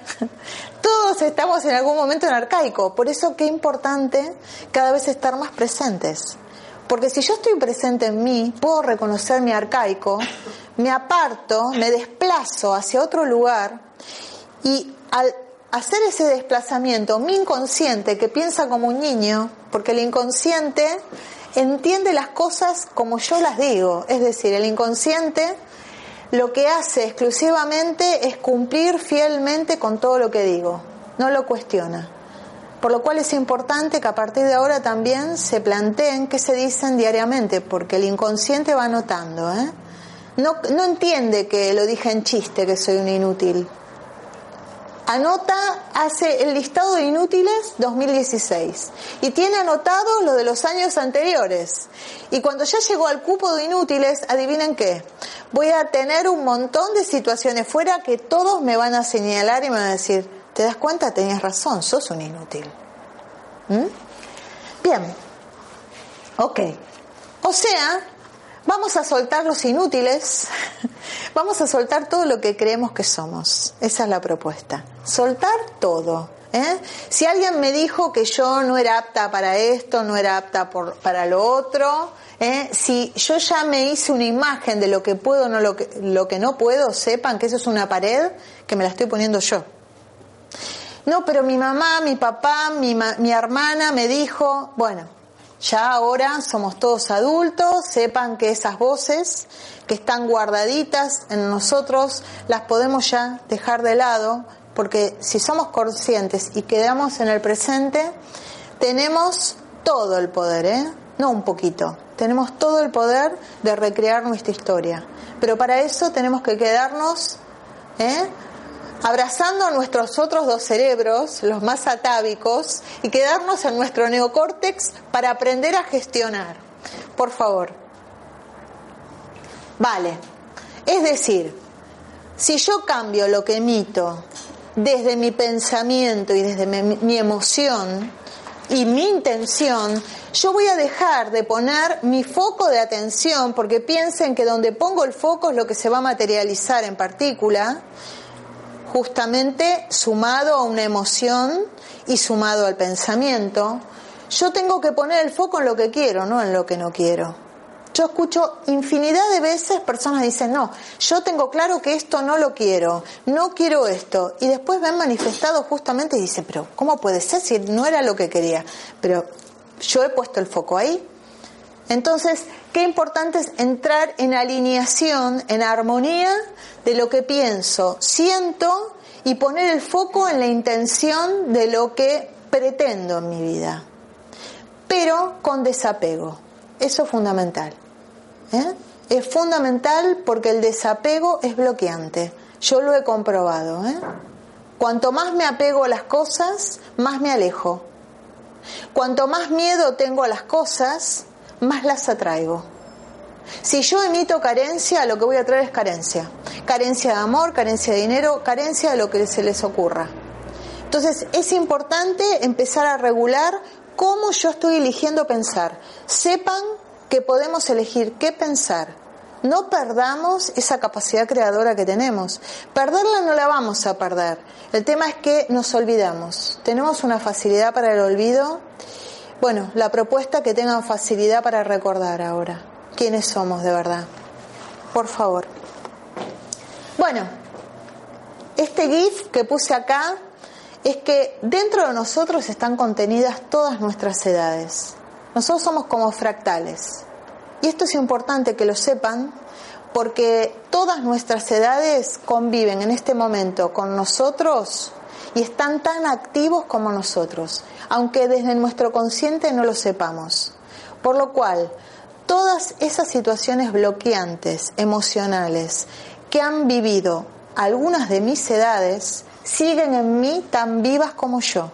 Todos estamos en algún momento en arcaico. Por eso qué importante cada vez estar más presentes. Porque si yo estoy presente en mí, puedo reconocer mi arcaico, me aparto, me desplazo hacia otro lugar y al hacer ese desplazamiento, mi inconsciente que piensa como un niño, porque el inconsciente entiende las cosas como yo las digo, es decir, el inconsciente lo que hace exclusivamente es cumplir fielmente con todo lo que digo, no lo cuestiona. Por lo cual es importante que a partir de ahora también se planteen qué se dicen diariamente, porque el inconsciente va notando. ¿eh? No, no entiende que lo dije en chiste, que soy un inútil anota, hace el listado de inútiles 2016 y tiene anotado lo de los años anteriores. Y cuando ya llegó al cupo de inútiles, adivinen qué, voy a tener un montón de situaciones fuera que todos me van a señalar y me van a decir, ¿te das cuenta? Tenías razón, sos un inútil. ¿Mm? Bien, ok. O sea, Vamos a soltar los inútiles, vamos a soltar todo lo que creemos que somos. Esa es la propuesta. Soltar todo. ¿eh? Si alguien me dijo que yo no era apta para esto, no era apta para lo otro, ¿eh? si yo ya me hice una imagen de lo que puedo, no lo que, lo que no puedo, sepan que eso es una pared que me la estoy poniendo yo. No, pero mi mamá, mi papá, mi, mi hermana me dijo, bueno, ya ahora somos todos adultos, sepan que esas voces que están guardaditas en nosotros las podemos ya dejar de lado, porque si somos conscientes y quedamos en el presente, tenemos todo el poder, ¿eh? no un poquito, tenemos todo el poder de recrear nuestra historia. Pero para eso tenemos que quedarnos ¿eh? Abrazando a nuestros otros dos cerebros, los más atávicos, y quedarnos en nuestro neocórtex para aprender a gestionar. Por favor. Vale. Es decir, si yo cambio lo que emito desde mi pensamiento y desde mi, emoción y mi intención, yo voy a dejar de poner mi foco de atención porque piensen que donde pongo el foco es lo que se va a materializar en partícula justamente sumado a una emoción y sumado al pensamiento, yo tengo que poner el foco en lo que quiero, no en lo que no quiero. Yo escucho infinidad de veces personas dicen, no, yo tengo claro que esto no lo quiero, no quiero esto. Y después ven manifestado justamente y dicen, pero ¿cómo puede ser si no era lo que quería? Pero yo he puesto el foco ahí. Entonces, qué importante es entrar en alineación, en armonía de lo que pienso, siento y poner el foco en la intención de lo que pretendo en mi vida. Pero con desapego. Eso es fundamental. ¿eh? Es fundamental porque el desapego es bloqueante. Yo lo he comprobado. ¿eh? Cuanto más me apego a las cosas, más me alejo. Cuanto más miedo tengo a las cosas, más las atraigo. Si yo emito carencia, lo que voy a traer es carencia. Carencia de amor, carencia de dinero, carencia de lo que se les ocurra. Entonces es importante empezar a regular cómo yo estoy eligiendo pensar. Sepan que podemos elegir qué pensar. No perdamos esa capacidad creadora que tenemos. Perderla no la vamos a perder. El tema es que nos olvidamos. Tenemos una facilidad para el olvido. Bueno, la propuesta que tengan facilidad para recordar ahora quiénes somos de verdad. Por favor. Bueno, este GIF que puse acá es que dentro de nosotros están contenidas todas nuestras edades. Nosotros somos como fractales. Y esto es importante que lo sepan porque todas nuestras edades conviven en este momento con nosotros y están tan activos como nosotros, aunque desde nuestro consciente no lo sepamos. Por lo cual, todas esas situaciones bloqueantes, emocionales, que han vivido algunas de mis edades, siguen en mí tan vivas como yo.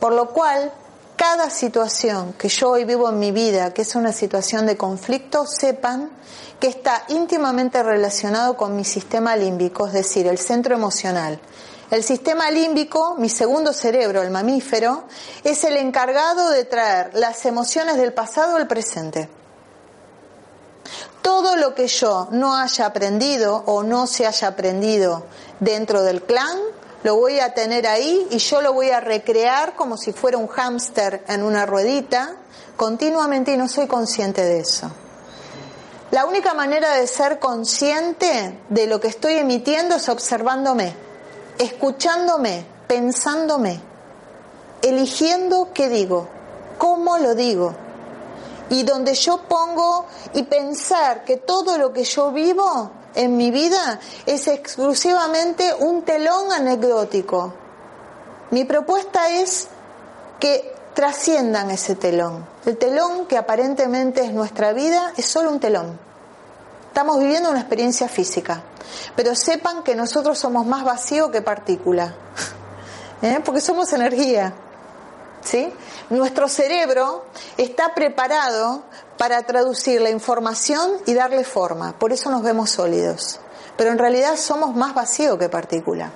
Por lo cual, cada situación que yo hoy vivo en mi vida, que es una situación de conflicto, sepan que está íntimamente relacionado con mi sistema límbico, es decir, el centro emocional. El sistema límbico, mi segundo cerebro, el mamífero, es el encargado de traer las emociones del pasado al presente. Todo lo que yo no haya aprendido o no se haya aprendido dentro del clan, lo voy a tener ahí y yo lo voy a recrear como si fuera un hámster en una ruedita continuamente y no soy consciente de eso. La única manera de ser consciente de lo que estoy emitiendo es observándome, escuchándome, pensándome, eligiendo qué digo, cómo lo digo. Y donde yo pongo y pensar que todo lo que yo vivo en mi vida es exclusivamente un telón anecdótico. Mi propuesta es que trasciendan ese telón. El telón que aparentemente es nuestra vida es solo un telón. Estamos viviendo una experiencia física, pero sepan que nosotros somos más vacío que partícula, ¿eh? porque somos energía. ¿sí? Nuestro cerebro está preparado para traducir la información y darle forma, por eso nos vemos sólidos, pero en realidad somos más vacío que partícula.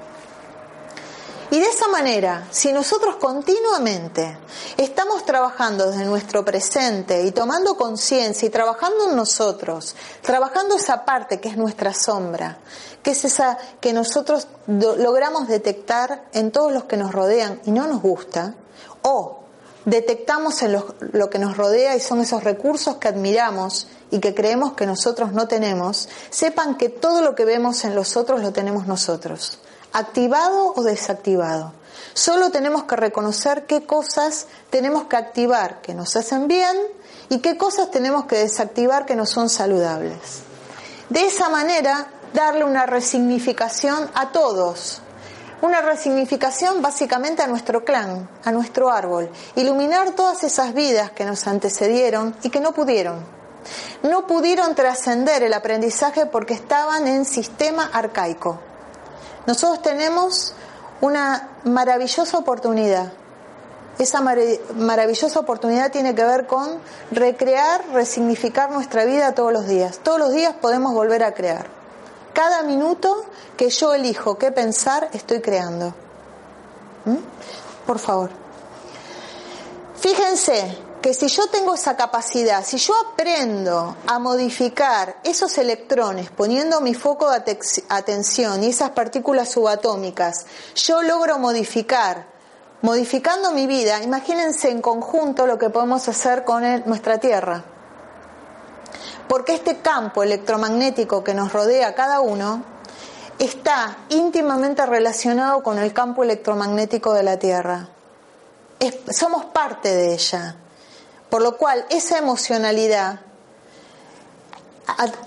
Y de esa manera, si nosotros continuamente estamos trabajando desde nuestro presente y tomando conciencia y trabajando en nosotros, trabajando esa parte que es nuestra sombra, que es esa que nosotros logramos detectar en todos los que nos rodean y no nos gusta, o detectamos en lo, lo, que nos rodea y son esos recursos que admiramos y que creemos que nosotros no tenemos, sepan que todo lo que vemos en los otros lo tenemos nosotros, activado o desactivado. Solo tenemos que reconocer qué cosas tenemos que activar que nos hacen bien y qué cosas tenemos que desactivar que no son saludables. De esa manera, darle una resignificación a todos, una resignificación básicamente a nuestro clan, a nuestro árbol, iluminar todas esas vidas que nos antecedieron y que no pudieron. No pudieron trascender el aprendizaje porque estaban en sistema arcaico. Nosotros tenemos una maravillosa oportunidad. Esa maravillosa oportunidad tiene que ver con recrear, resignificar nuestra vida todos los días. Todos los días podemos volver a crear. Cada minuto que yo elijo qué pensar, estoy creando. ¿Mm? Por favor. Fíjense que si yo tengo esa capacidad, si yo aprendo a modificar esos electrones poniendo mi foco de atención y esas partículas subatómicas, yo logro modificar, modificando mi vida, imagínense en conjunto lo que podemos hacer con nuestra Tierra porque este campo electromagnético que nos rodea a cada uno está íntimamente relacionado con el campo electromagnético de la Tierra. somos parte de ella, por lo cual esa emocionalidad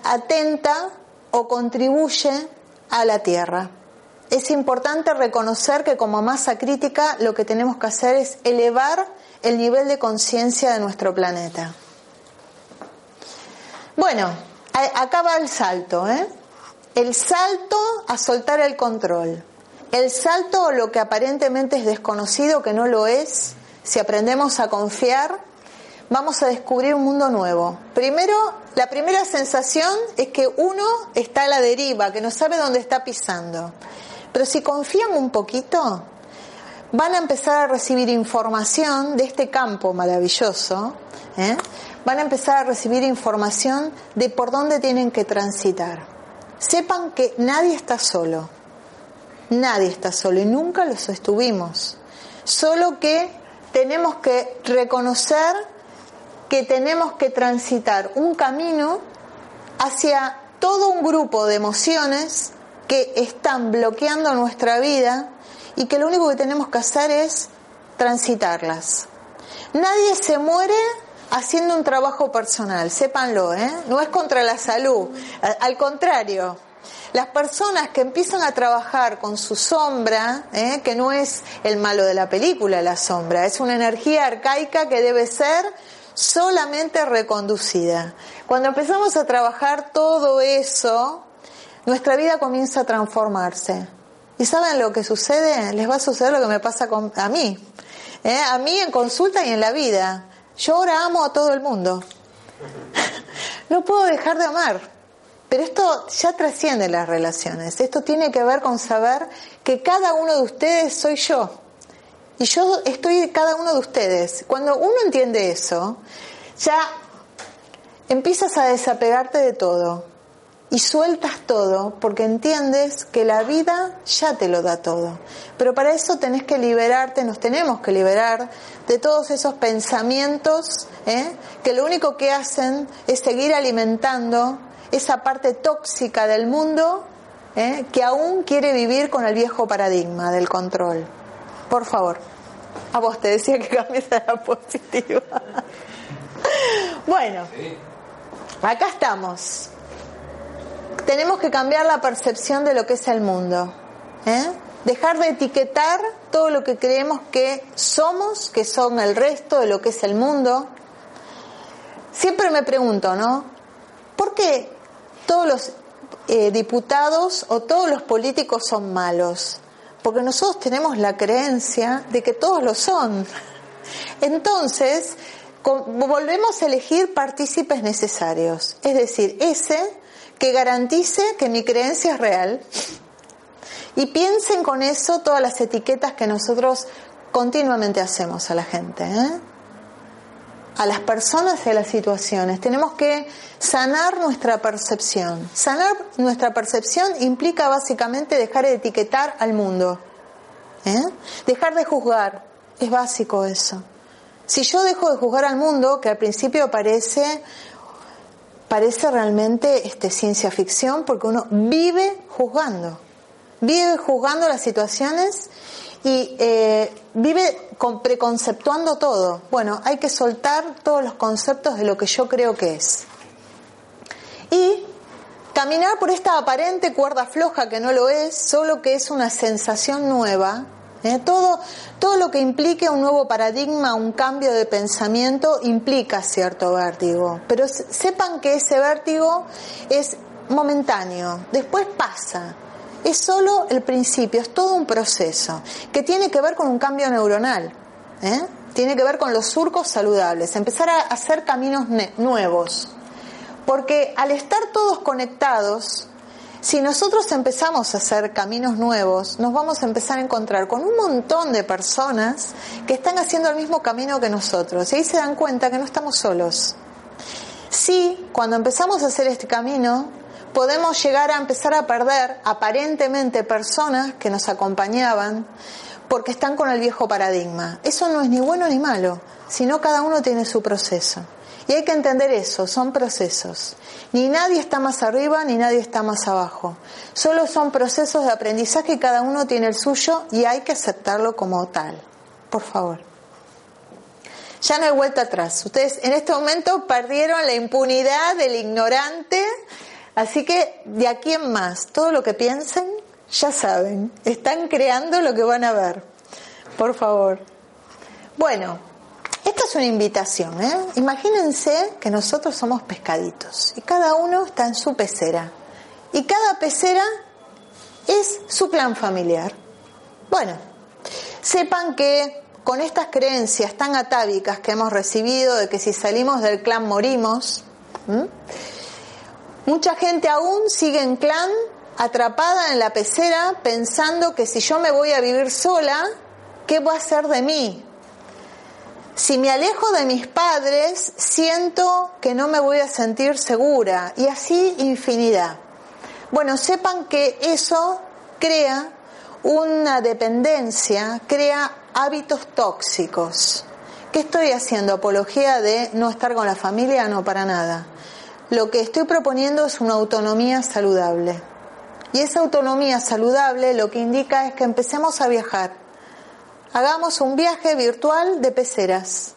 atenta o contribuye a la Tierra. Es importante reconocer que como masa crítica lo que tenemos que hacer es elevar el nivel de conciencia de nuestro planeta. Bueno, acá va el salto, ¿eh? El salto a soltar el control. El salto a lo que aparentemente es desconocido, que no lo es, si aprendemos a confiar, vamos a descubrir un mundo nuevo. Primero, la primera sensación es que uno está a la deriva, que no sabe dónde está pisando. Pero si confían un poquito, van a empezar a recibir información de este campo maravilloso, ¿eh? van a empezar a recibir información de por dónde tienen que transitar. Sepan que nadie está solo, nadie está solo y nunca los estuvimos. Solo que tenemos que reconocer que tenemos que transitar un camino hacia todo un grupo de emociones que están bloqueando nuestra vida y que lo único que tenemos que hacer es transitarlas. Nadie se muere haciendo un trabajo personal, sépanlo, ¿eh? no es contra la salud, al contrario, las personas que empiezan a trabajar con su sombra, ¿eh? que no es el malo de la película, la sombra, es una energía arcaica que debe ser solamente reconducida. Cuando empezamos a trabajar todo eso, nuestra vida comienza a transformarse. ¿Y saben lo que sucede? Les va a suceder lo que me pasa con, a mí. ¿eh? A mí en consulta y en la vida. Yo ahora amo a todo el mundo. no puedo dejar de amar. Pero esto ya trasciende las relaciones. Esto tiene que ver con saber que cada uno de ustedes soy yo. Y yo estoy cada uno de ustedes. Cuando uno entiende eso, ya empiezas a desapegarte de todo y sueltas todo porque entiendes que la vida ya te lo da todo. Pero para eso tenés que liberarte, nos tenemos que liberar de todos esos pensamientos ¿eh? que lo único que hacen es seguir alimentando esa parte tóxica del mundo ¿eh? que aún quiere vivir con el viejo paradigma del control. Por favor, a vos te decía que cambies a la positiva. bueno, acá estamos tenemos que cambiar la percepción de lo que es el mundo. ¿eh? Dejar de etiquetar todo lo que creemos que somos, que son el resto de lo que es el mundo. Siempre me pregunto, ¿no? ¿Por qué todos los eh, diputados o todos los políticos son malos? Porque nosotros tenemos la creencia de que todos lo son. Entonces, volvemos a elegir partícipes necesarios. Es decir, ese que garantice que mi creencia es real. Y piensen con eso todas las etiquetas que nosotros continuamente hacemos a la gente, ¿eh? A las personas y a las situaciones. Tenemos que sanar nuestra percepción. Sanar nuestra percepción implica básicamente dejar de etiquetar al mundo, ¿eh? dejar de juzgar. Es básico eso. Si yo dejo de juzgar al mundo, que al principio parece parece realmente este, ciencia ficción porque uno vive juzgando, vive juzgando las situaciones y eh, vive con, preconceptuando todo. Bueno, hay que soltar todos los conceptos de lo que yo creo que es. Y caminar por esta aparente cuerda floja que no lo es, solo que es una sensación nueva, ¿eh? Todo, todo lo que implique un nuevo paradigma, un cambio de pensamiento, implica cierto vértigo. Pero sepan que ese vértigo es momentáneo, después pasa. Es solo el principio, es todo un proceso que tiene que ver con un cambio neuronal. ¿eh? Tiene que ver con los surcos saludables, empezar a hacer caminos nuevos. Porque al estar todos conectados, si nosotros empezamos a hacer caminos nuevos, nos vamos a empezar a encontrar con un montón de personas que están haciendo el mismo camino que nosotros. Y ahí se dan cuenta que no estamos solos. Sí, cuando empezamos a hacer este camino, podemos llegar a empezar a perder aparentemente personas que nos acompañaban porque están con el viejo paradigma. Eso no es ni bueno ni malo, sino cada uno tiene su proceso. Y hay que entender eso, son procesos. Ni nadie está más arriba ni nadie está más abajo. Solo son procesos de aprendizaje y cada uno tiene el suyo y hay que aceptarlo como tal. Por favor. Ya no hay vuelta atrás. Ustedes en este momento perdieron la impunidad del ignorante, así que de aquí en más, todo lo que piensen, ya saben, están creando lo que van a ver. Por favor. Bueno, esta es una invitación, ¿eh? Imagínense que nosotros somos pescaditos y cada uno está en su pecera. Y cada pecera es su plan familiar. Bueno, sepan que con estas creencias tan atávicas que hemos recibido de que si salimos del clan morimos, mucha gente aún sigue en clan atrapada en la pecera pensando que si yo me voy a vivir sola, ¿qué va a hacer de mí? Si me alejo de mis padres, siento que no me voy a sentir segura y así infinidad. Bueno, sepan que eso crea una dependencia, crea hábitos tóxicos. ¿Qué estoy haciendo? ¿Apología de no estar con la familia? No, para nada. Lo que estoy proponiendo es una autonomía saludable. Y esa autonomía saludable lo que indica es que empecemos a viajar. Hagamos un viaje virtual de peceras.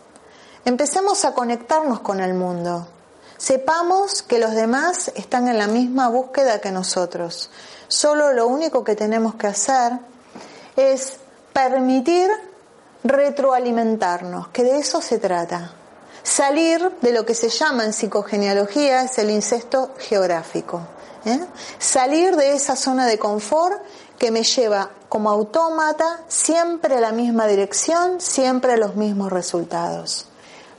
Empecemos a conectarnos con el mundo. Sepamos que los demás están en la misma búsqueda que nosotros. Solo lo único que tenemos que hacer es permitir retroalimentarnos, que de eso se trata. Salir de lo que se llama en psicogenealogía es el incesto geográfico. ¿eh? Salir de esa zona de confort que me lleva como autómata siempre a la misma dirección, siempre a los mismos resultados.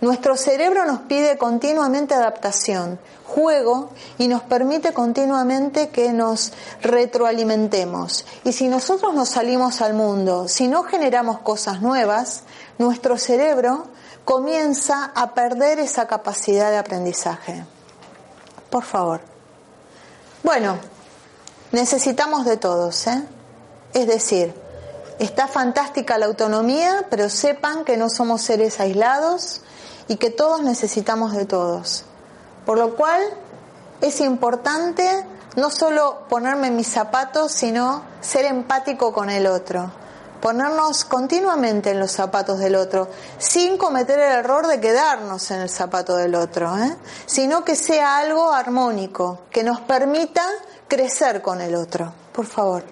Nuestro cerebro nos pide continuamente adaptación, juego y nos permite continuamente que nos retroalimentemos. Y si nosotros nos salimos al mundo, si no generamos cosas nuevas, nuestro cerebro comienza a perder esa capacidad de aprendizaje. Por favor. Bueno, necesitamos de todos, ¿eh? Es decir, está fantástica la autonomía, pero sepan que no somos seres aislados y que todos necesitamos de todos. Por lo cual es importante no solo ponerme mis zapatos, sino ser empático con el otro ponernos continuamente en los zapatos del otro, sin cometer el error de quedarnos en el zapato del otro, ¿eh? sino que sea algo armónico, que nos permita crecer con el otro, por favor.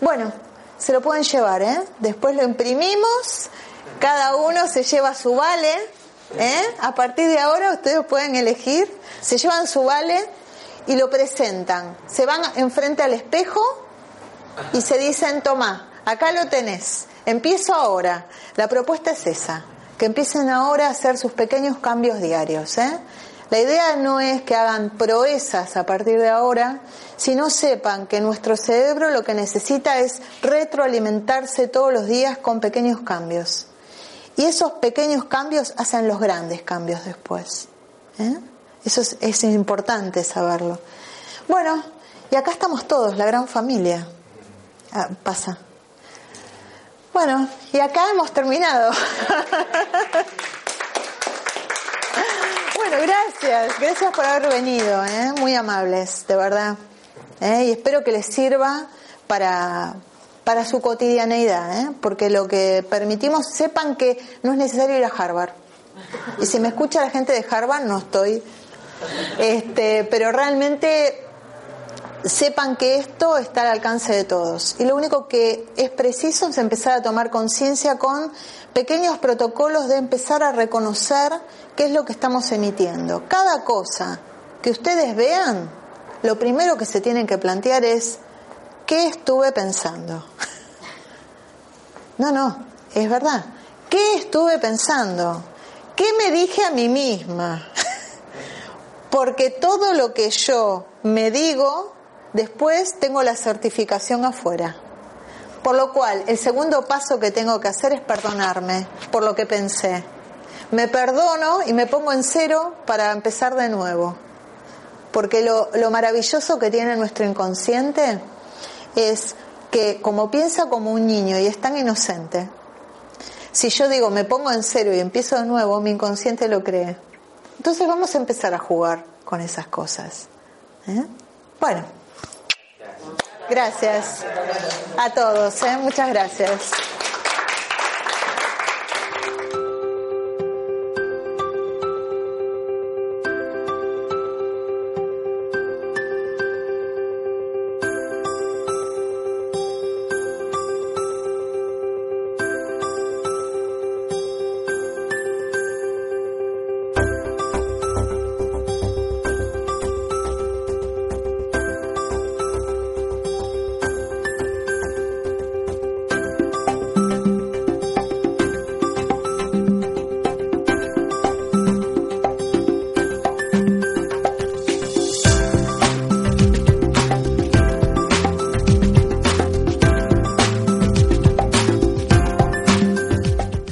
Bueno, se lo pueden llevar, ¿eh? después lo imprimimos, cada uno se lleva su vale, ¿eh? a partir de ahora ustedes pueden elegir, se llevan su vale y lo presentan, se van enfrente al espejo y se dicen, toma, Acá lo tenés. Empiezo ahora. La propuesta es esa, que empiecen ahora a hacer sus pequeños cambios diarios. ¿eh? La idea no es que hagan proezas a partir de ahora, sino sepan que nuestro cerebro lo que necesita es retroalimentarse todos los días con pequeños cambios. Y esos pequeños cambios hacen los grandes cambios después. ¿eh? Eso es, importante saberlo. Bueno, y acá estamos todos, la gran familia. Ah, pasa. Bueno, y acá hemos terminado. bueno, gracias, gracias por haber venido, ¿eh? muy amables, de verdad. ¿eh? Y espero que les sirva para, para su cotidianeidad, ¿eh? porque lo que permitimos, sepan que no es necesario ir a Harvard. Y si me escucha la gente de Harvard, no estoy. Este, pero realmente sepan que esto está al alcance de todos. Y lo único que es preciso es empezar a tomar conciencia con pequeños protocolos de empezar a reconocer qué es lo que estamos emitiendo. Cada cosa que ustedes vean, lo primero que se tienen que plantear es, ¿qué estuve pensando? No, no, es verdad. ¿Qué estuve pensando? ¿Qué me dije a mí misma? Porque todo lo que yo me digo Después tengo la certificación afuera. Por lo cual, el segundo paso que tengo que hacer es perdonarme por lo que pensé. Me perdono y me pongo en cero para empezar de nuevo. Porque lo, maravilloso que tiene nuestro inconsciente es que como piensa como un niño y es tan inocente, si yo digo me pongo en cero y empiezo de nuevo, mi inconsciente lo cree. Entonces vamos a empezar a jugar con esas cosas. ¿eh? Bueno. Gracias a todos, ¿eh? muchas gracias.